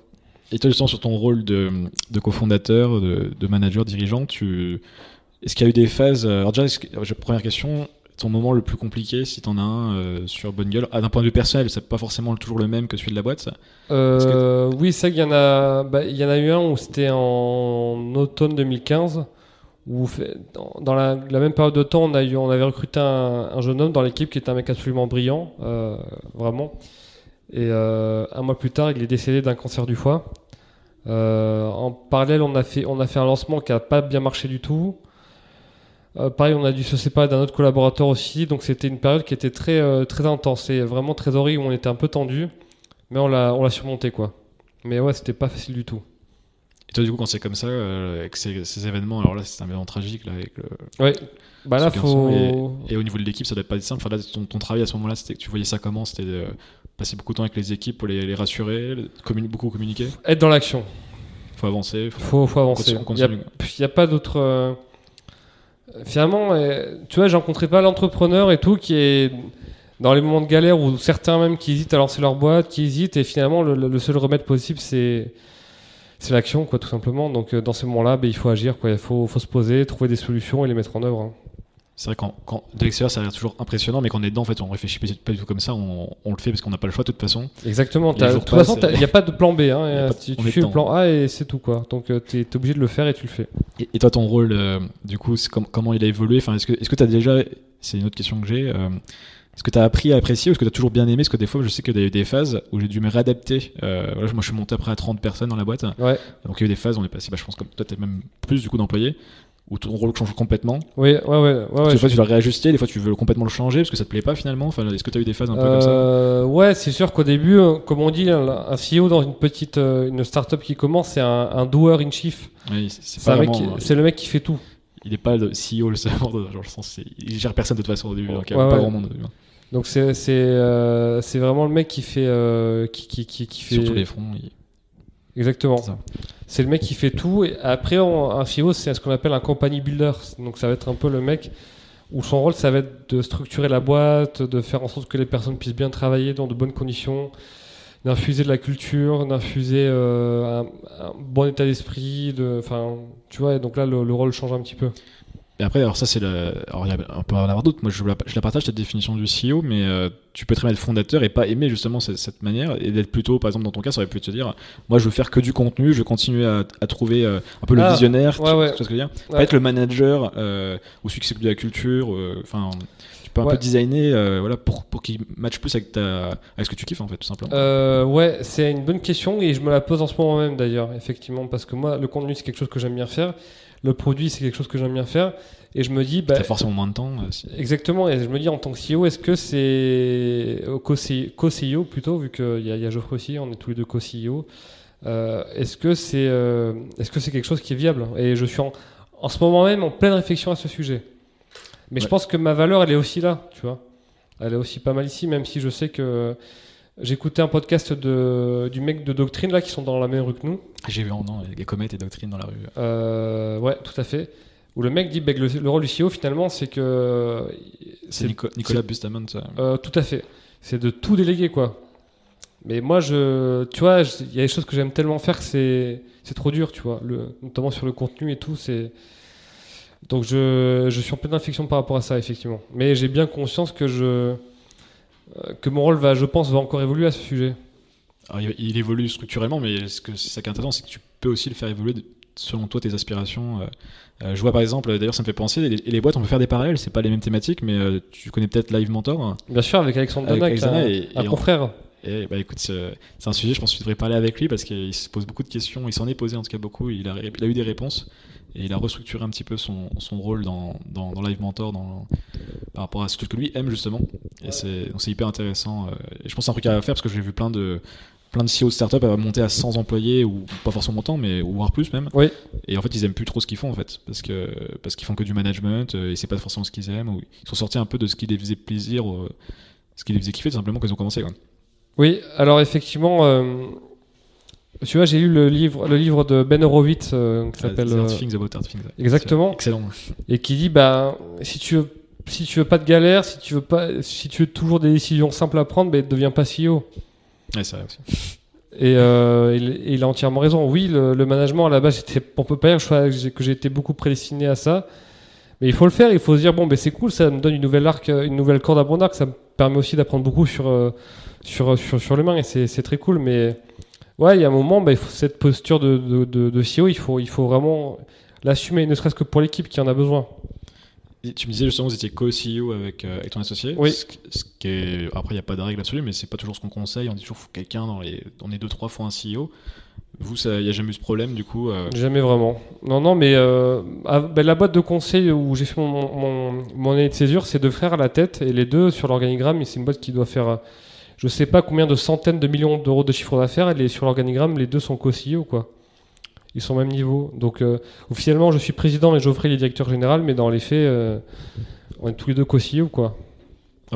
Et toi, justement, sur ton rôle de, de cofondateur, de, de manager, dirigeant, tu... est-ce qu'il y a eu des phases euh, Alors déjà, que- première question, ton moment le plus compliqué, si t'en as un, euh, sur Bonne Gueule, ah, d'un point de vue personnel, c'est pas forcément toujours le même que celui de la boîte, ça? Euh, Oui, c'est vrai qu'il y en a, bah, il y en a eu un où c'était en automne 2015, dans, la, même période de temps, on, avait recruté un, un jeune homme dans l'équipe qui était un mec absolument brillant, euh, vraiment. Et euh, un mois plus tard, il est décédé d'un cancer du foie. Euh, en parallèle, on a, fait, un lancement qui n'a pas bien marché du tout. Pareil, on a dû se séparer d'un autre collaborateur aussi, donc c'était une période qui était très, très intense et vraiment très horrible, on était un peu tendu. Mais on l'a surmonté quoi. Mais ouais, c'était pas facile du tout. Et toi, du coup, quand c'est comme ça, euh, avec ces, ces événements, alors là, c'est un événement tragique, là, avec le, Ouais. Bah là, faut. Et au niveau de l'équipe, ça doit pas être simple. Enfin, là, ton, ton travail à ce moment-là, c'était que tu voyais ça comment? C'était de passer beaucoup de temps avec les équipes pour les, les rassurer, communi- beaucoup communiquer? Être dans l'action. Faut avancer. Faut... Faut, faut avancer. Il y a, il pas d'autre. euh, Finalement, euh, tu vois, j'ai rencontré pas l'entrepreneur et tout qui est dans les moments de galère ou certains même qui hésitent à lancer leur boîte, qui hésitent et finalement le, le seul remède possible c'est c'est l'action quoi tout simplement. Donc euh, dans ces moments-là, ben, il faut agir quoi. Il faut, faut se poser, trouver des solutions et les mettre en œuvre. hein. C'est vrai, quand, quand de l'extérieur, ça a l'air toujours impressionnant, mais quand on est dedans, en fait, on réfléchit pas pas du tout comme ça. On, on le fait parce qu'on n'a pas le choix de toute façon. Exactement. De toute façon, passent, il n'y a pas de plan B. Hein, pas de- tu fais le plan A et c'est tout quoi. Donc tu es, obligé de le faire et tu le fais. Et, et toi, ton rôle, euh, du coup, com- comment il a évolué? Enfin, Est-ce que est-ce que tu as déjà. C'est une autre question que j'ai. euh, est-ce que tu as appris à apprécier ou est-ce que tu as toujours bien aimé? Parce que des fois, je sais qu'il y a eu des phases où j'ai dû me réadapter. Euh, voilà, moi, je suis monté après à 30 personnes dans la boîte. Ouais. Donc, il y a eu des phases où on est passé, bah, je pense, comme toi, tu même plus du coup d'employés, où ton rôle change complètement. Oui, ouais, ouais, ouais. ouais, des fois, tu dois réajuster, des fois, tu veux complètement le changer parce que ça te plaît pas finalement. Enfin, est-ce que tu as eu des phases un peu comme ça? Euh, ouais, c'est sûr qu'au début, euh, comme on dit, un, un CEO dans une petite euh, une startup qui commence, c'est un, un doer in chief. Oui, c'est- le mec qui fait tout. Il est pas le CEO, le serveur, genre, le sens, il gère personne de toute façon au début, donc il y a pas grand monde. Donc c'est c'est euh, c'est vraiment le mec qui fait euh, qui, qui, qui, qui fait Sur tous les fronts. il- exactement. c'est le mec qui fait tout. Et après, on- un CEO, c'est ce qu'on appelle un company builder. Donc ça va être un peu le mec où son rôle, ça va être de structurer la boîte, de faire en sorte que les personnes puissent bien travailler dans de bonnes conditions, d'infuser de la culture, d'infuser euh, un, un bon état d'esprit. De, enfin, tu vois. et Donc là, le, le rôle change un petit peu. Et après, alors ça, c'est le. Alors, on peut en avoir d'autres. Moi, je la, je la partage, cette définition du CEO, mais euh, tu peux très bien être fondateur et pas aimer justement cette, cette manière et d'être plutôt, par exemple, dans ton cas, ça aurait pu te dire moi, je veux faire que du contenu, je veux continuer à, à trouver euh, un peu le Ah, visionnaire, ouais, tu, ouais. tu vois ce que je veux dire? Pas Ouais. être le manager euh, ou celui qui s'occupe de la culture, euh, enfin. tu peux un peu designer euh, voilà, pour, pour qu'il matche plus avec, ta, avec ce que tu kiffes, en fait, tout simplement. Euh, ouais, c'est une bonne question et je me la pose en ce moment même d'ailleurs, effectivement, parce que moi, le contenu, c'est quelque chose que j'aime bien faire. Le produit, c'est quelque chose que j'aime bien faire. Et je me dis, bah, T'as forcément moins de temps. euh, Exactement, et je me dis en tant que CEO, est-ce que c'est au co-CEO plutôt, vu qu'il y, y a Geoffrey aussi, on est tous les deux co-CEO, euh, est-ce que c'est euh, est-ce que c'est quelque chose qui est viable? Et je suis en, en ce moment même en pleine réflexion à ce sujet. Mais je pense que ma valeur, elle est aussi là, tu vois. Elle est aussi pas mal ici, même si je sais que J'écoutais un podcast de, du mec de Doctrine là qui sont dans la même rue que nous. J'ai vu en nom les comètes et doctrines dans la rue. Euh, ouais, tout à fait. Où le mec dit bah, que le, le rôle du CEO finalement c'est que C'est Nico- Nicolas Bustamante. ça. Euh, tout à fait. C'est de tout déléguer, quoi. Mais moi, je, tu vois, il y a des choses que j'aime tellement faire que c'est, c'est trop dur, tu vois. Le, notamment sur le contenu et tout, c'est. Donc je, je suis en pleine réflexion par rapport à ça, effectivement. Mais j'ai bien conscience que je, que mon rôle va, je pense, va encore évoluer à ce sujet. Alors, il, il évolue structurellement, mais ce que c'est ça qui est intéressant, c'est que tu peux aussi le faire évoluer de- selon toi tes aspirations. Euh, euh, je vois par exemple, d'ailleurs, ça me fait penser, les, les boîtes, on peut faire des parallèles, c'est pas les mêmes thématiques, mais euh, tu connais peut-être Live Mentor. hein. Bien sûr, avec Alexandre Avec Alexandre un, et- un et confrère. Et bah écoute, c'est c'est un sujet, je pense que tu devrais parler avec lui parce qu'il se pose beaucoup de questions, il s'en est posé en tout cas beaucoup, il a, il a eu des réponses et il a restructuré un petit peu son, son rôle dans, dans, dans Live Mentor dans, par rapport à ce truc que lui aime justement. Et c'est hyper intéressant. euh, Et je pense que c'est un truc à faire parce que j'ai vu plein de plein de CEO de startup à monter à 100 employés ou pas forcément autant mais ou voire plus même Oui. et en fait ils aiment plus trop ce qu'ils font en fait parce que parce qu'ils font que du management euh, et c'est pas forcément ce qu'ils aiment ou ils sont sortis un peu de ce qui les faisait plaisir euh, ce qui les faisait kiffer tout simplement quand ils ont commencé quoi. Oui, alors effectivement, euh, tu vois, j'ai lu le livre, le livre de Ben Horowitz euh, qui s'appelle. The Art euh, Things About Art Things. Exactement. Excellent. et qui dit bah si tu veux si tu veux pas de galère, si tu veux pas si tu veux toujours des décisions simples à prendre, ben deviens pas CEO. Ouais, c'est vrai aussi. Et, euh, il, a entièrement raison. Oui, le, le management à la base, on peut pas dire que j'ai été beaucoup prédestiné à ça, mais il faut le faire. Il faut se dire bon ben c'est cool, ça me donne une nouvelle arc, une nouvelle corde à mon arc, ça me permet aussi d'apprendre beaucoup sur sur sur, sur l'humain et c'est c'est très cool. Mais ouais, il y a un moment, il faut cette posture de, de, de, de CEO, il faut il faut vraiment l'assumer, ne serait-ce que pour l'équipe qui en a besoin. Et tu me disais justement que vous étiez co-CEO avec, euh, avec ton associé. Oui. Ce, qui- ce qui est... Après, il n'y a pas de règle absolue, mais c'est pas toujours ce qu'on conseille. On dit toujours faut quelqu'un dans les. On est deux, trois fois un CEO. Vous, il n'y a jamais eu ce problème, du coup. euh, Jamais vraiment. Non, non, mais euh, ben, la boîte de conseil où j'ai fait mon, mon, mon année de césure, c'est deux frères à la tête et les deux sur l'organigramme. C'est une boîte qui doit faire, je sais pas combien de centaines de millions d'euros de chiffre d'affaires. Et les, sur l'organigramme, les deux sont co-CEO, quoi. Ils sont au même niveau. Donc, euh, officiellement, je suis président et Geoffrey est directeur général, mais dans les faits, euh, on est tous les deux co-CEO, quoi.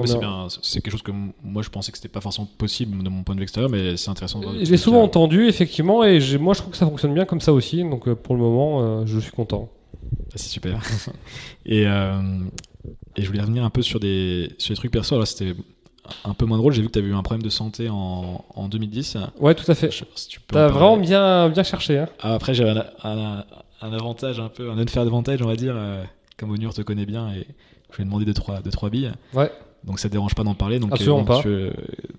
c'est a- bien. C'est quelque chose que moi, je pensais que c'était pas forcément possible de mon point de vue extérieur, mais c'est intéressant. l'ai souvent entendu, effectivement, et j'ai- moi, je trouve que ça fonctionne bien comme ça aussi. Donc, euh, pour le moment, euh, je suis content. Ah, c'est super. et, et je voulais revenir un peu sur des, sur des trucs perso. Alors, c'était un peu moins drôle. J'ai vu que tu avais eu un problème de santé en, en 2010. Ouais, tout à fait. Je sais pas si tu peux T'as vraiment bien, bien cherché, hein. Ah, après, j'avais un, un- un avantage un peu, un unfair advantage, on va dire. euh, comme Onur te connaît bien et je lui ai demandé 2-3 deux, trois, deux, trois billes. Ouais. Donc ça te dérange pas d'en parler. Donc, Absolument donc, pas. tu, euh,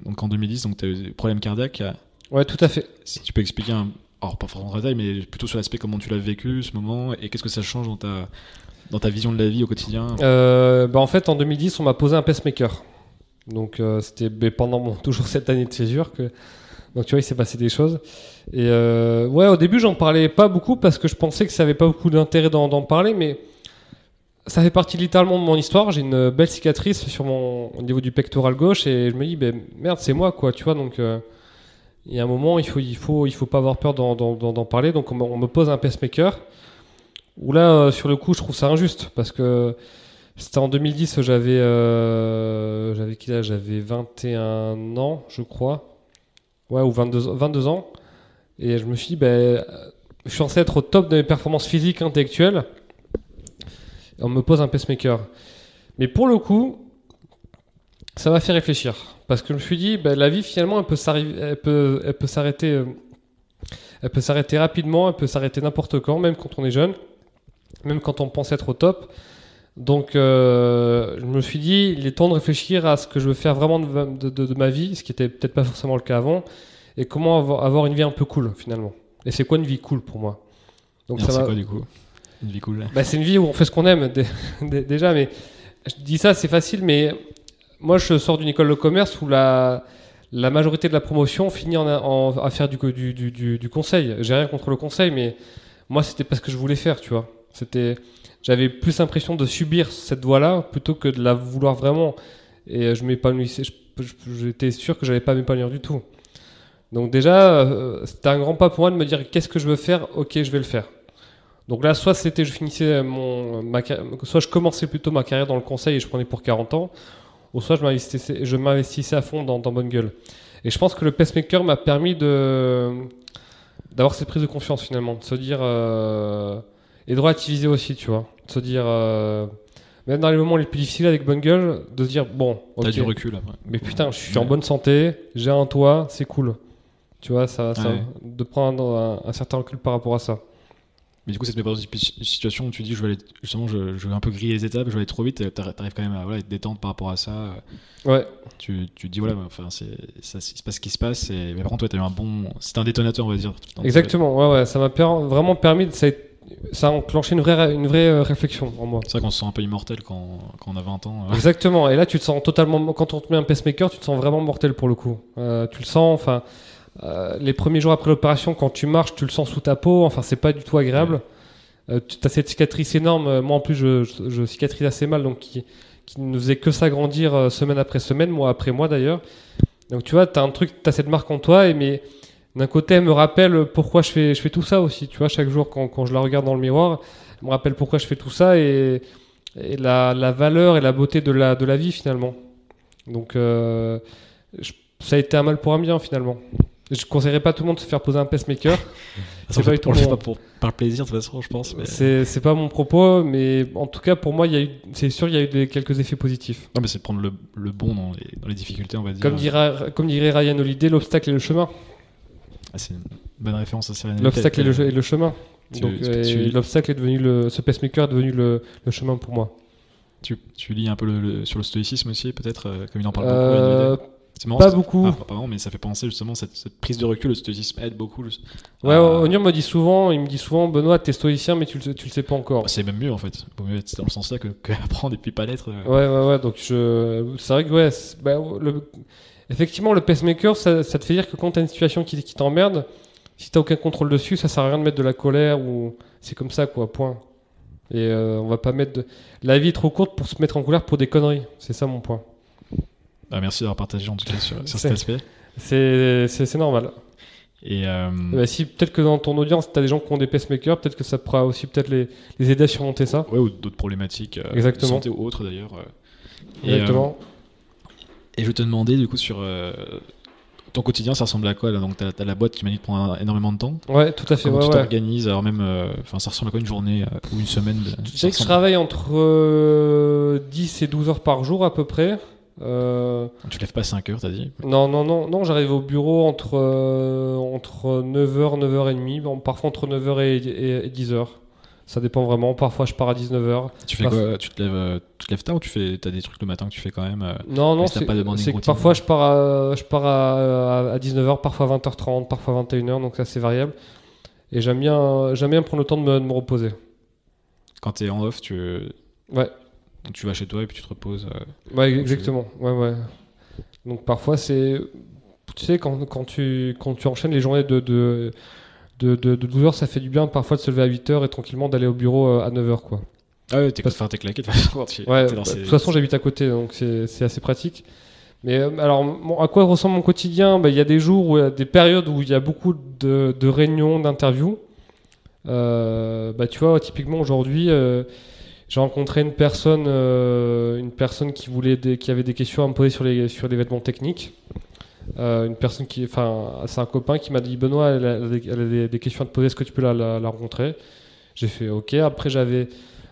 donc en 2010, tu as eu des problèmes cardiaques. Ouais, tout à fait. Si tu peux expliquer, un, alors pas forcément en détail, mais plutôt sur l'aspect comment tu l'as vécu ce moment et qu'est-ce que ça change dans ta, dans ta vision de la vie au quotidien? Euh, bah en fait, en 2010, on m'a posé un pacemaker. Donc, euh, c'était pendant toujours cette année de césure que. Donc, tu vois, il s'est passé des choses. Et euh, ouais, au début, j'en parlais pas beaucoup parce que je pensais que ça avait pas beaucoup d'intérêt d'en parler, mais ça fait partie littéralement de mon histoire. J'ai une belle cicatrice sur mon, au niveau du pectoral gauche et je me dis, ben merde, c'est moi, quoi, tu vois. Donc, euh, il y a un moment, il faut, il faut, il faut pas avoir peur d'en- parler. Donc, on, me- pose un pacemaker. Où là, sur le coup, je trouve ça injuste parce que c'était en 2010, j'avais euh, j'avais quel âge? J'avais 21 ans, je crois. Ouais, ou 22, ans- 22 ans. Et je me suis dit, ben, je suis censé être au top de mes performances physiques, intellectuelles. On me pose un pacemaker. Mais pour le coup, ça m'a fait réfléchir. Parce que je me suis dit, ben, la vie, finalement, elle peut s'arriver- elle peut, s'arrêter. euh, Elle peut s'arrêter rapidement, elle peut s'arrêter n'importe quand, même quand on est jeune, même quand on pense être au top. Donc, euh, je me suis dit, il est temps de réfléchir à ce que je veux faire vraiment de, de- de- de ma vie, ce qui était peut-être pas forcément le cas avant, et comment avoir, avoir une vie un peu cool finalement. Et c'est quoi une vie cool pour moi? Donc c'est quoi du coup? Une vie cool. bah, c'est une vie où on fait ce qu'on aime dé- dé- déjà, mais je dis ça, c'est facile, mais moi je sors d'une école de commerce où la, la majorité de la promotion finit en, en- à faire du, du, du- du conseil. J'ai rien contre le conseil, mais moi c'était pas ce que je voulais faire, tu vois. C'était, j'avais plus l'impression de subir cette voie-là plutôt que de la vouloir vraiment. Et m'épanouissais, je- je- j'étais sûr que j'allais pas m'épanouir du tout. Donc déjà, euh, c'était un grand pas pour moi de me dire qu'est-ce que je veux faire, ok, je vais le faire. Donc là, soit c'était, je finissais mon, soit je commençais plutôt ma carrière dans le conseil et je prenais pour 40 ans, ou soit je m'investissais, à fond dans, Bonne Gueule. Et je pense que le pacemaker m'a permis d'avoir cette prise de confiance finalement, de se dire euh, et de relativiser aussi, tu vois, de se dire euh, même dans les moments les plus difficiles avec Bungle, de se dire bon, T'as ok, du recul après. mais putain, je suis Ouais. en bonne santé, j'ai un toit, c'est cool, tu vois, ça, ça Ouais. de prendre un, un certain recul par rapport à ça. Mais du coup, ça te met pas dans une situation où tu dis, je vais aller, justement, je, je vais un peu griller les étapes, je vais aller trop vite, t'arrives quand même à voilà, être détente par rapport à ça. Ouais, Tu, tu te dis, voilà, enfin, c'est, ça, il se passe ce qui se passe, et, mais par contre, toi, t'as eu un bon. C'était un détonateur, on va dire. exactement, ouais, ouais, ça m'a per- vraiment permis, de, ça, a, ça a enclenché une vraie, une vraie euh, réflexion en moi. C'est vrai qu'on se sent un peu immortel quand, quand on a 20 ans. euh. Exactement. Et là, tu te sens totalement. Quand on te met un pacemaker, tu te sens vraiment mortel pour le coup. Euh, tu le sens. Enfin, euh, les premiers jours après l'opération, quand tu marches, tu le sens sous ta peau. Enfin, c'est pas du tout agréable. Tu as cette cicatrice énorme. Moi, en plus, je, je, je cicatrise assez mal, donc qui, qui ne faisait que s'agrandir semaine après semaine, mois après mois d'ailleurs. Donc, tu vois, tu as un truc, tu as cette marque en toi, et mais d'un côté, elle me rappelle pourquoi je fais, je fais tout ça aussi. Tu vois, chaque jour, quand, quand je la regarde dans le miroir, elle me rappelle pourquoi je fais tout ça et, et la, la valeur et la beauté de la, de la vie finalement. Donc, euh, je- ça a été un mal pour un bien finalement. Je conseillerais pas à tout le monde de se faire poser un pacemaker. C'est pas on le fait pour, par plaisir, de toute façon, je pense. Mais... C'est c'est pas mon propos, mais en tout cas pour moi, il y a eu, c'est sûr, il y a eu des, quelques effets positifs. Non, mais c'est prendre le, le bon dans les, dans les difficultés, on va dire. Comme dirait, comme dirait Ryan Holiday, l'obstacle est le chemin. Ah, c'est une bonne référence à Serena L'obstacle est, le, est le chemin. Donc, euh, l'obstacle est devenu le, ce pacemaker est devenu le, le chemin pour moi. Tu, tu lis un peu le, le- sur le stoïcisme aussi, peut-être, euh, comme il en parle beaucoup. Euh, Holiday. C'est marrant, pas beaucoup. Ah, pas vraiment, mais ça fait penser justement cette, cette prise de recul. Le stoïcisme aide beaucoup. le- Ouais, Onir me dit souvent, il me dit souvent, Benoît, t'es stoïcien, mais tu le, tu le sais pas encore. Bah, c'est même mieux en fait. Vaut mieux être dans le sens là que, que apprendre et puis pas l'être. euh. Ouais, ouais, ouais. Donc, je... c'est vrai que, ouais, bah, le... effectivement, le pacemaker, ça, ça te fait dire que quand t'as une situation qui, qui t'emmerde, si t'as aucun contrôle dessus, ça sert à rien de mettre de la colère ou c'est comme ça, quoi, point. Et euh, on va pas mettre de. La vie est trop courte pour se mettre en colère pour des conneries. C'est ça mon point. Bah, merci d'avoir partagé en tout cas sur, cet aspect. C'est normal. Et euh, Bah, si peut-être que dans ton audience, t'as des gens qui ont des pacemakers, peut-être que ça pourra aussi peut-être les, les aider à surmonter ça. ouais, ou d'autres problématiques, euh, Exactement. santé ou autres d'ailleurs. Et, Exactement. Et je te demandais du coup sur euh, ton quotidien, ça ressemble à quoi là? Donc t'as as la boîte qui m'a dit de prendre énormément de temps. Ouais, tout à fait. Comment ouais, tu ouais. t'organises Alors même, euh, enfin, ça ressemble à quoi une journée euh, ou une semaine de- Je ça dirais que je travaille entre euh, 10 et 12 heures par jour à peu près. Euh, Tu lèves pas à 5 heures, t'as dit? Non, non, non, non j'arrive au bureau entre, euh, entre 9h, 9h30, bon, parfois entre 9h et, et- et 10h. Ça dépend vraiment. Parfois je pars à 19h. Tu fais quoi Tu te lèves, euh, tu te lèves tard ou tu fais, as des trucs le matin que tu fais quand même euh, Non, non, c'est parfois je pars, à, je pars à, à 19h, parfois 20h30, parfois 21h, donc ça c'est variable. Et j'aime bien, j'aime bien prendre le temps de me, de me reposer. Quand t'es en off, tu, Ouais. donc tu vas chez toi et puis tu te reposes. euh. Ouais, exactement. Ouais, ouais. Donc parfois c'est, tu sais, quand, quand tu quand tu enchaînes les journées de de, de, de, de 12 heures, ça fait du bien parfois de se lever à 8 heures et tranquillement d'aller au bureau euh, à 9 heures, quoi. Ah ouais, t'es Parce- enfin, t'es claqué de toute façon, tu- Ouais. bah, ces- De toute façon, j'habite à côté, donc c'est c'est assez pratique. Mais euh, alors, à quoi ressemble mon quotidien? Bah, Il y a des jours, où, des périodes où il y a beaucoup de, de réunions, d'interviews. Euh, bah, tu vois, typiquement aujourd'hui, euh, j'ai rencontré une personne, euh, une personne qui voulait, des, qui avait des questions à me poser sur les sur les vêtements techniques. Euh, une personne qui, enfin, c'est un copain qui m'a dit Benoît, elle a, elle a des, questions à te poser, est-ce que tu peux la, la- la rencontrer? J'ai fait OK. Après, j'avais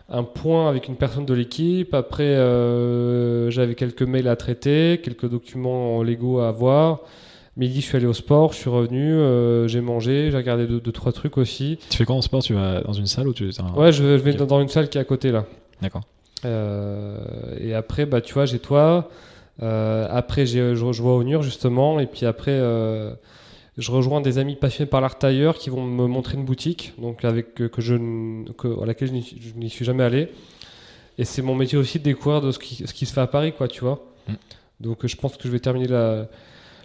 un point avec une personne de l'équipe. Après, euh, j'avais quelques mails à traiter, quelques documents légaux à voir. Midi, je suis allé au sport, je suis revenu, euh, j'ai mangé, j'ai regardé deux, deux, trois trucs aussi. Tu fais quoi en sport? Tu vas dans une salle ou tu. un- Ouais, je, je vais dans- dans une salle qui est à côté là. D'accord. Euh, et après, bah, tu vois, j'ai toi. Euh, après, je, je vois Onur justement. Et puis après, euh, je rejoins des amis passionnés par l'art tailleur qui vont me montrer une boutique donc avec, que, je, que- à laquelle je n'y suis- jamais allé. Et c'est mon métier aussi de découvrir de ce, qui, ce qui se fait à Paris, quoi, tu vois. Mm. Donc je pense que je vais terminer la,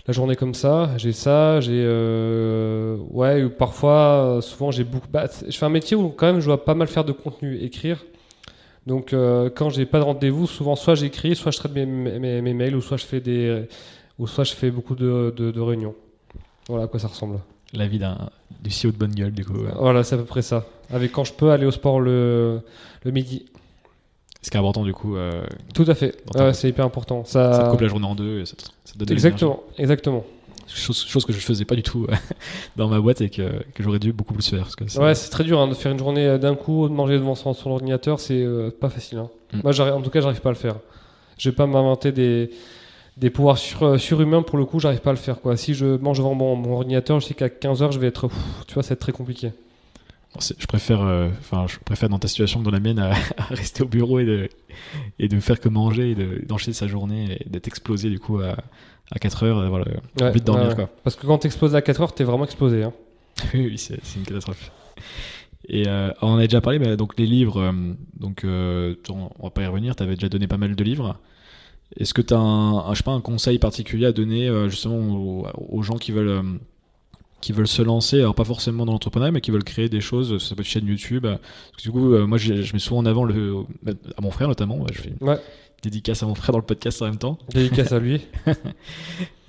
la journée comme ça. J'ai ça, j'ai. euh, ouais, ou parfois, souvent, j'ai beaucoup. bah, je fais un métier où quand même je dois pas mal faire de contenu, écrire. Donc euh, quand j'ai pas de rendez-vous, souvent soit j'écris, soit je traite mes, mes, mes mails, ou soit je fais des, ou soit je fais beaucoup de, de, de réunions. Voilà à quoi ça ressemble. La vie d'un du CEO de bonne gueule, du coup. Voilà, c'est à peu près ça. Avec quand je peux aller au sport le, le midi. Ce qui est important, du coup, euh, Tout à fait. C'est hyper important. ça Ça, te coupe la journée en deux et ça te, ça te donne de exactement, exactement. Chose, chose que je faisais pas du tout dans ma boîte et que, que j'aurais dû beaucoup plus faire. Parce que c'est- Ouais, c'est très dur hein, de faire une journée euh, d'un coup, de manger devant son, son ordinateur, c'est euh, pas facile. hein. Mm. Moi, en tout cas, j'arrive pas à le faire. Je vais pas m'inventer des, des pouvoirs sur, euh, surhumains pour le coup, j'arrive pas à le faire. Quoi. Si je mange devant mon, mon ordinateur, je sais qu'à 15h, je vais être. pff, tu vois, ça va être très compliqué. Je préfère, euh, enfin, je préfère dans ta situation que dans la mienne à, à rester au bureau et de, et de faire que manger et de- d'enchaîner sa journée et d'être explosé du coup à, à 4 heures. euh, Voilà, Ouais, envie de dormir ouais, quoi. Parce que quand t'exploses à 4h, t'es vraiment explosé. Hein. oui, c'est une catastrophe. Et euh, on en a déjà parlé, mais donc les livres, euh, donc euh, on va pas y revenir. Tu avais déjà donné pas mal de livres. Est-ce que tu as un, un, je sais pas, un conseil particulier à donner euh, justement aux, aux gens qui veulent, qui veulent se lancer, alors pas forcément dans l'entrepreneuriat, mais qui veulent créer des choses, ça peut être une chaîne YouTube. Parce que du coup, moi, je mets souvent en avant le, à mon frère notamment. Je fais Ouais. Dédicace à mon frère dans le podcast en même temps. Dédicace à lui.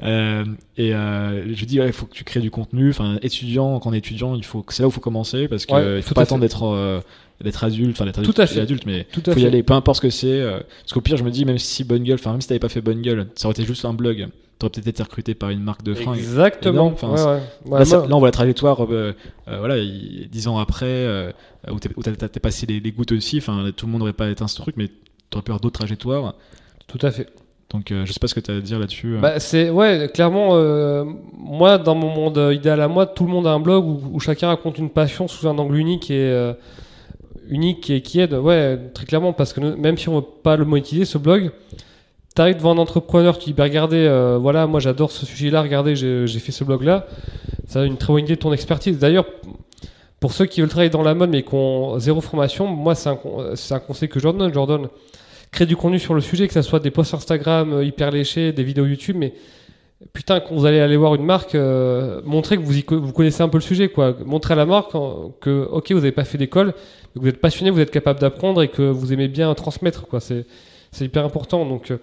Euh, et euh, je dis, il faut que tu crées du contenu. Enfin, étudiant, quand on est étudiant, il faut, c'est là où il faut commencer parce qu'il Ouais, faut tout pas attendre d'être euh, d'être adulte, enfin d'être Tout adulte, à fait. adulte, mais Tout à faut fait. y aller, peu importe ce que c'est. euh, parce qu'au pire, je me dis, même si Bonne Gueule, enfin même si t'avais pas fait Bonne Gueule, ça aurait été juste un blog. T'aurais peut-être été recruté par une marque de fringues. Exactement. enfin, Ouais, là, ça- moi- là, on voit la trajectoire, voilà, il- dix ans après, où t'es- passé les, les gouttes aussi. Enfin, tout le monde n'aurait pas été ce truc, mais avoir d'autres trajectoires. Tout à fait. Donc, euh, je sais pas ce que t'as à dire là-dessus. euh. Bah, c'est ouais, clairement, euh, moi, dans mon monde euh, idéal à moi, tout le monde a un blog où, où chacun raconte une passion sous un angle unique et euh, unique et qui aide. Ouais, très clairement, parce que même si on veut pas le monétiser, ce blog, t'arrives devant un entrepreneur, tu dis, bah, regardez, voilà, moi j'adore ce sujet-là, regardez, j'ai fait ce blog-là. Ça a une très bonne idée de ton expertise. D'ailleurs, pour ceux qui veulent travailler dans la mode mais qui ont zéro formation, moi, c'est un, conseil que je leur donne. Je leur donne créer du contenu sur le sujet, que ce soit des posts Instagram euh, hyper léchés, des vidéos YouTube, mais putain, quand vous allez aller voir une marque, euh, montrez que vous, y vous connaissez un peu le sujet, quoi. Montrez à la marque que, ok, vous n'avez pas fait d'école, que vous êtes passionné, vous êtes capable d'apprendre et que vous aimez bien transmettre, quoi. C'est, c'est hyper important. Donc, euh,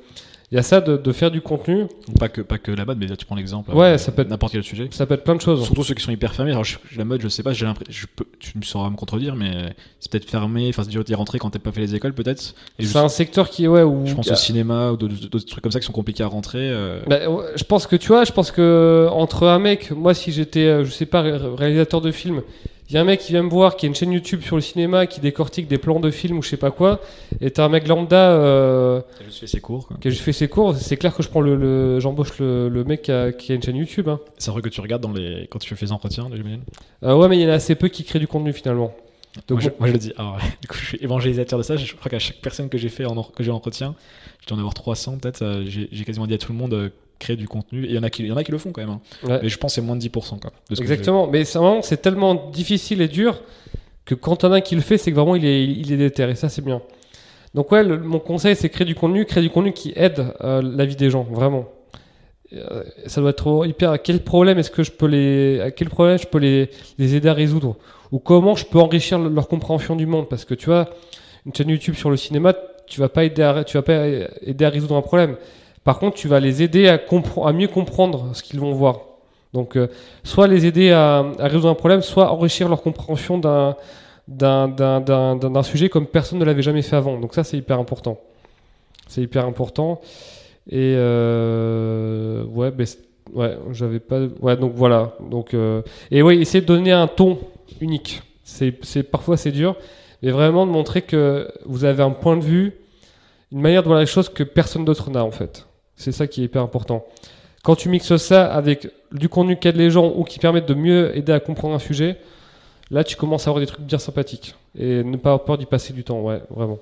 il y a ça de, de faire du contenu. Pas que, pas que la mode, mais là, tu prends l'exemple. Ouais, euh, ça peut être- N'importe quel sujet. Ça peut être plein de choses. Surtout ceux qui sont hyper fermés. Alors, je- la mode, je sais pas, j'ai l'impression. Tu me sauras me contredire, mais c'est peut-être fermé. Enfin, c'est dur d'y rentrer quand t'as pas fait les écoles, peut-être. C'est un secteur qui, ouais, où. je pense au cinéma ou d'autres trucs comme ça qui sont compliqués à rentrer. euh, Bah, je pense que tu vois, je pense que entre un mec, moi si j'étais, euh, je sais pas, ré- réalisateur de film, il y a un mec qui vient me voir, qui a une chaîne YouTube sur le cinéma, qui décortique des plans de films ou je sais pas quoi, et t'as un mec lambda euh, T'as juste fait ses cours. quoi. qui a juste fait ses cours, c'est clair que je prends le, le- j'embauche le, le mec qui a, qui a une chaîne YouTube. Hein. C'est vrai que tu regardes dans les... quand tu fais les entretiens, j'imagine. Euh, ouais, mais il y en a assez peu qui créent du contenu finalement. Donc moi, je, moi, je le dis. Alors, du coup, je suis évangélisateur de ça. Je crois qu'à chaque personne que j'ai fait en, que j'ai en entretien, je dois en avoir 300 peut-être. euh, J'ai quasiment dit à tout le monde créer du contenu. Et il y en a qui, il y en a qui le font quand même. hein. Ouais. Mais je pense que c'est moins de 10% quoi. de ce que Exactement, mais c'est tellement difficile et dur que quand as un qui le fait, c'est que vraiment il est, il est déter et ça c'est bien. Donc ouais, le- mon conseil c'est créer du contenu, créer du contenu qui aide euh, la vie des gens, vraiment. Euh, ça doit être hyper. À quel problème est-ce que je peux les, à quel problème je peux les, les aider à résoudre, ou comment je peux enrichir le- leur compréhension du monde, parce que tu vois, une chaîne YouTube sur le cinéma, tu vas pas aider à, tu vas pas aider à résoudre un problème. Par contre, tu vas les aider à, mieux comprendre ce qu'ils vont voir. Donc, euh, soit les aider à, résoudre un problème, soit enrichir leur compréhension d'un sujet comme personne ne l'avait jamais fait avant. Donc ça, c'est hyper important. C'est hyper important. Et euh, ouais, ben, ouais, j'avais pas. Ouais, donc voilà. Donc euh, et oui, essayer de donner un ton unique. C'est- parfois c'est dur, mais vraiment de montrer que vous avez un point de vue, une manière de voir les choses que personne d'autre n'a en fait. C'est ça qui est hyper important. Quand tu mixes ça avec du contenu qui aide les gens ou qui permettent de mieux aider à comprendre un sujet, là tu commences à avoir des trucs bien sympathiques. Et ne pas avoir peur d'y passer du temps, ouais, vraiment.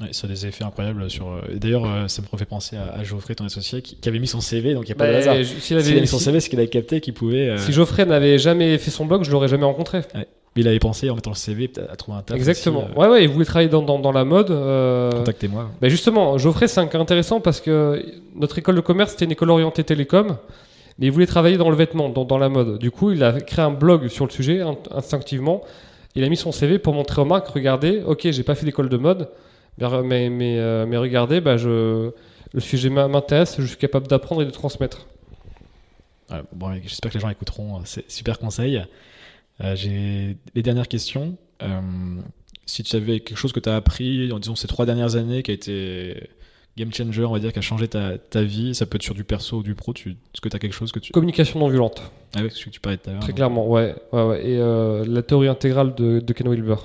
Ouais, ça a des effets incroyables sur. euh, D'ailleurs, euh, ça me refait penser à, à Geoffrey, ton associé, qui, qui avait mis son CV, donc il n'y a pas de Bah, hasard. s'il avait- avait mis son si- CV, c'est qu'il avait capté qu'il pouvait. euh, Si Geoffrey n'avait jamais fait son blog, je l'aurais jamais rencontré. Il avait pensé en mettant le CV à trouver un taf. Exactement. aussi, euh, Ouais, ouais, il voulait travailler dans, dans, dans la mode. euh, Contactez-moi. bah justement, Geoffrey, c'est un cas intéressant parce que notre école de commerce, c'était une école orientée télécom, mais il voulait travailler dans le vêtement, dans, dans la mode. Du coup, il a créé un blog sur le sujet in- instinctivement. Il a mis son CV pour montrer aux marques, regardez, ok, j'ai pas fait d'école de mode, mais, mais, mais, euh, mais regardez, bah, je, le sujet m'intéresse, je suis capable d'apprendre et de transmettre. Ouais, bon, j'espère que les gens écouteront. euh, C'est super conseil. Euh, J'ai les dernières questions. Euh, si tu avais quelque chose que tu as appris, en disant ces trois dernières années, qui a été game changer, on va dire, qui a changé ta, ta vie Ça peut être sur du perso ou du pro. Tu, est-ce que tu as quelque chose que tu. Communication non violente. Ah oui, ce que tu parlais tout à l'heure. Très donc. clairement, ouais. ouais, ouais. Et euh, la théorie intégrale de, de Ken Wilber.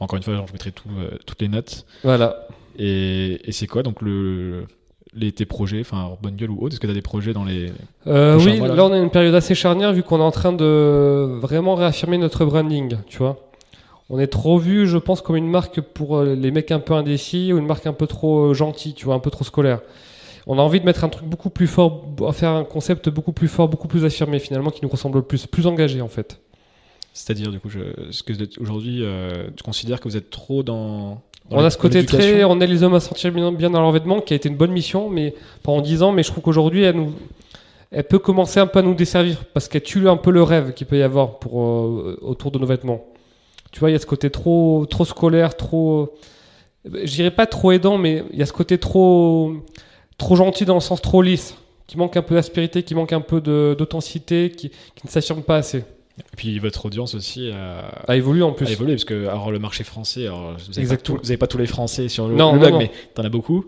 Encore une fois, genre, je mettrai tout, euh, toutes les notes. Voilà. Et, et c'est quoi donc le, les, tes projets, enfin bonne gueule ou autre Est-ce que tu as des projets dans les. Euh, Prochain oui, mois, là. là on a une période assez charnière vu qu'on est en train de vraiment réaffirmer notre branding, tu vois. On est trop vu, je pense, comme une marque pour euh, les mecs un peu indécis ou une marque un peu trop euh, gentille, tu vois, un peu trop scolaire. On a envie de mettre un truc beaucoup plus fort, faire un concept beaucoup plus fort, beaucoup plus affirmé finalement, qui nous ressemble le plus, plus engagé en fait. C'est-à-dire, du coup, je, est-ce que aujourd'hui, euh, tu considères que vous êtes trop dans. On a ce côté très, on aide les hommes à se sentir bien, bien dans leur vêtement, qui a été une bonne mission, mais pendant 10 ans, mais je trouve qu'aujourd'hui, elle, nous, elle peut commencer un peu à nous desservir, parce qu'elle tue un peu le rêve qu'il peut y avoir pour, euh, autour de nos vêtements. Tu vois, il y a ce côté trop, trop scolaire, trop, je dirais pas trop aidant, mais il y a ce côté trop, trop gentil dans le sens trop lisse, qui manque un peu d'aspérité, qui manque un peu d'authenticité, qui, qui ne s'affirme pas assez. Et puis votre audience aussi a, A évolué en plus. a évolué, parce que alors, le marché français, alors, vous n'avez pas, tous les Français sur le, Non, le blog, non. mais t'en as beaucoup.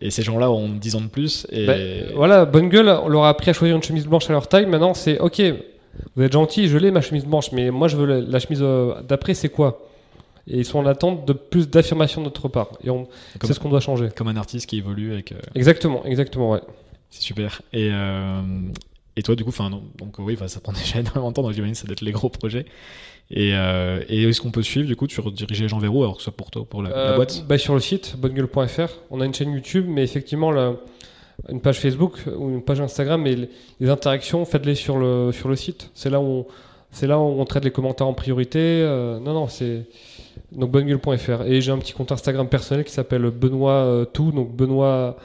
Et ces gens-là ont 10 ans de plus. Et Ben, voilà, bonne gueule, on leur a appris à choisir une chemise blanche à leur taille. Maintenant, c'est ok, vous êtes gentil, je l'ai ma chemise blanche, mais moi je veux la, la chemise euh, d'après, c'est quoi? Et ils sont en attente de plus d'affirmation de notre part. Et c'est ce qu'on doit changer. comme un artiste qui évolue avec. euh, Exactement, exactement, ouais. C'est super. Et, euh, et toi, du coup, enfin, donc oui, ça prend déjà énormément de temps, donc j'imagine que ça doit être les gros projets. Et, euh, et est-ce qu'on peut suivre, du coup, tu gens vers où, alors que ce soit pour toi ou pour la, la Euh, boîte? bah, Sur le site, bonnegueule.fr, on a une chaîne YouTube, mais effectivement, une page Facebook ou une page Instagram, mais les, les interactions, faites-les sur le, sur le site. C'est là où on, c'est là où on traite les commentaires en priorité. euh, non, non, c'est. Donc bonnegueule.fr. Et j'ai un petit compte Instagram personnel qui s'appelle Benoît euh, Tout, donc Benoît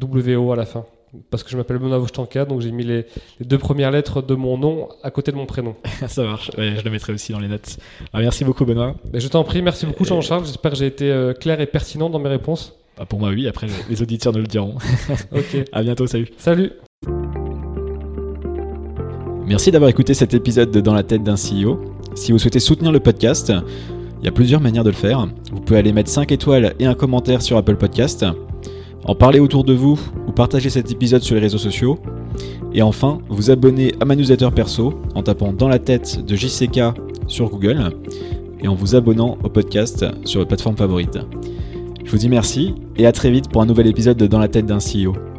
WO à la fin. Parce que je m'appelle Benoît Vostanka, donc j'ai mis les, les deux premières lettres de mon nom à côté de mon prénom. Ça marche, Ouais, je le mettrai aussi dans les notes. Alors, merci beaucoup, Benoît. Mais je t'en prie, merci beaucoup Jean-Charles. J'espère que j'ai été euh, clair et pertinent dans mes réponses. Bah, pour moi, oui, après, les auditeurs nous le diront. Ok. à bientôt, salut. Salut. Merci d'avoir écouté cet épisode de Dans la tête d'un CEO. Si vous souhaitez soutenir le podcast, il y a plusieurs manières de le faire. Vous pouvez aller mettre 5 étoiles et un commentaire sur Apple Podcast, en parler autour de vous ou partager cet épisode sur les réseaux sociaux. Et enfin, vous abonner à ma newsletter perso en tapant Dans la tête de JCK sur Google et en vous abonnant au podcast sur votre plateforme favorite. Je vous dis merci et à très vite pour un nouvel épisode de Dans la tête d'un CEO.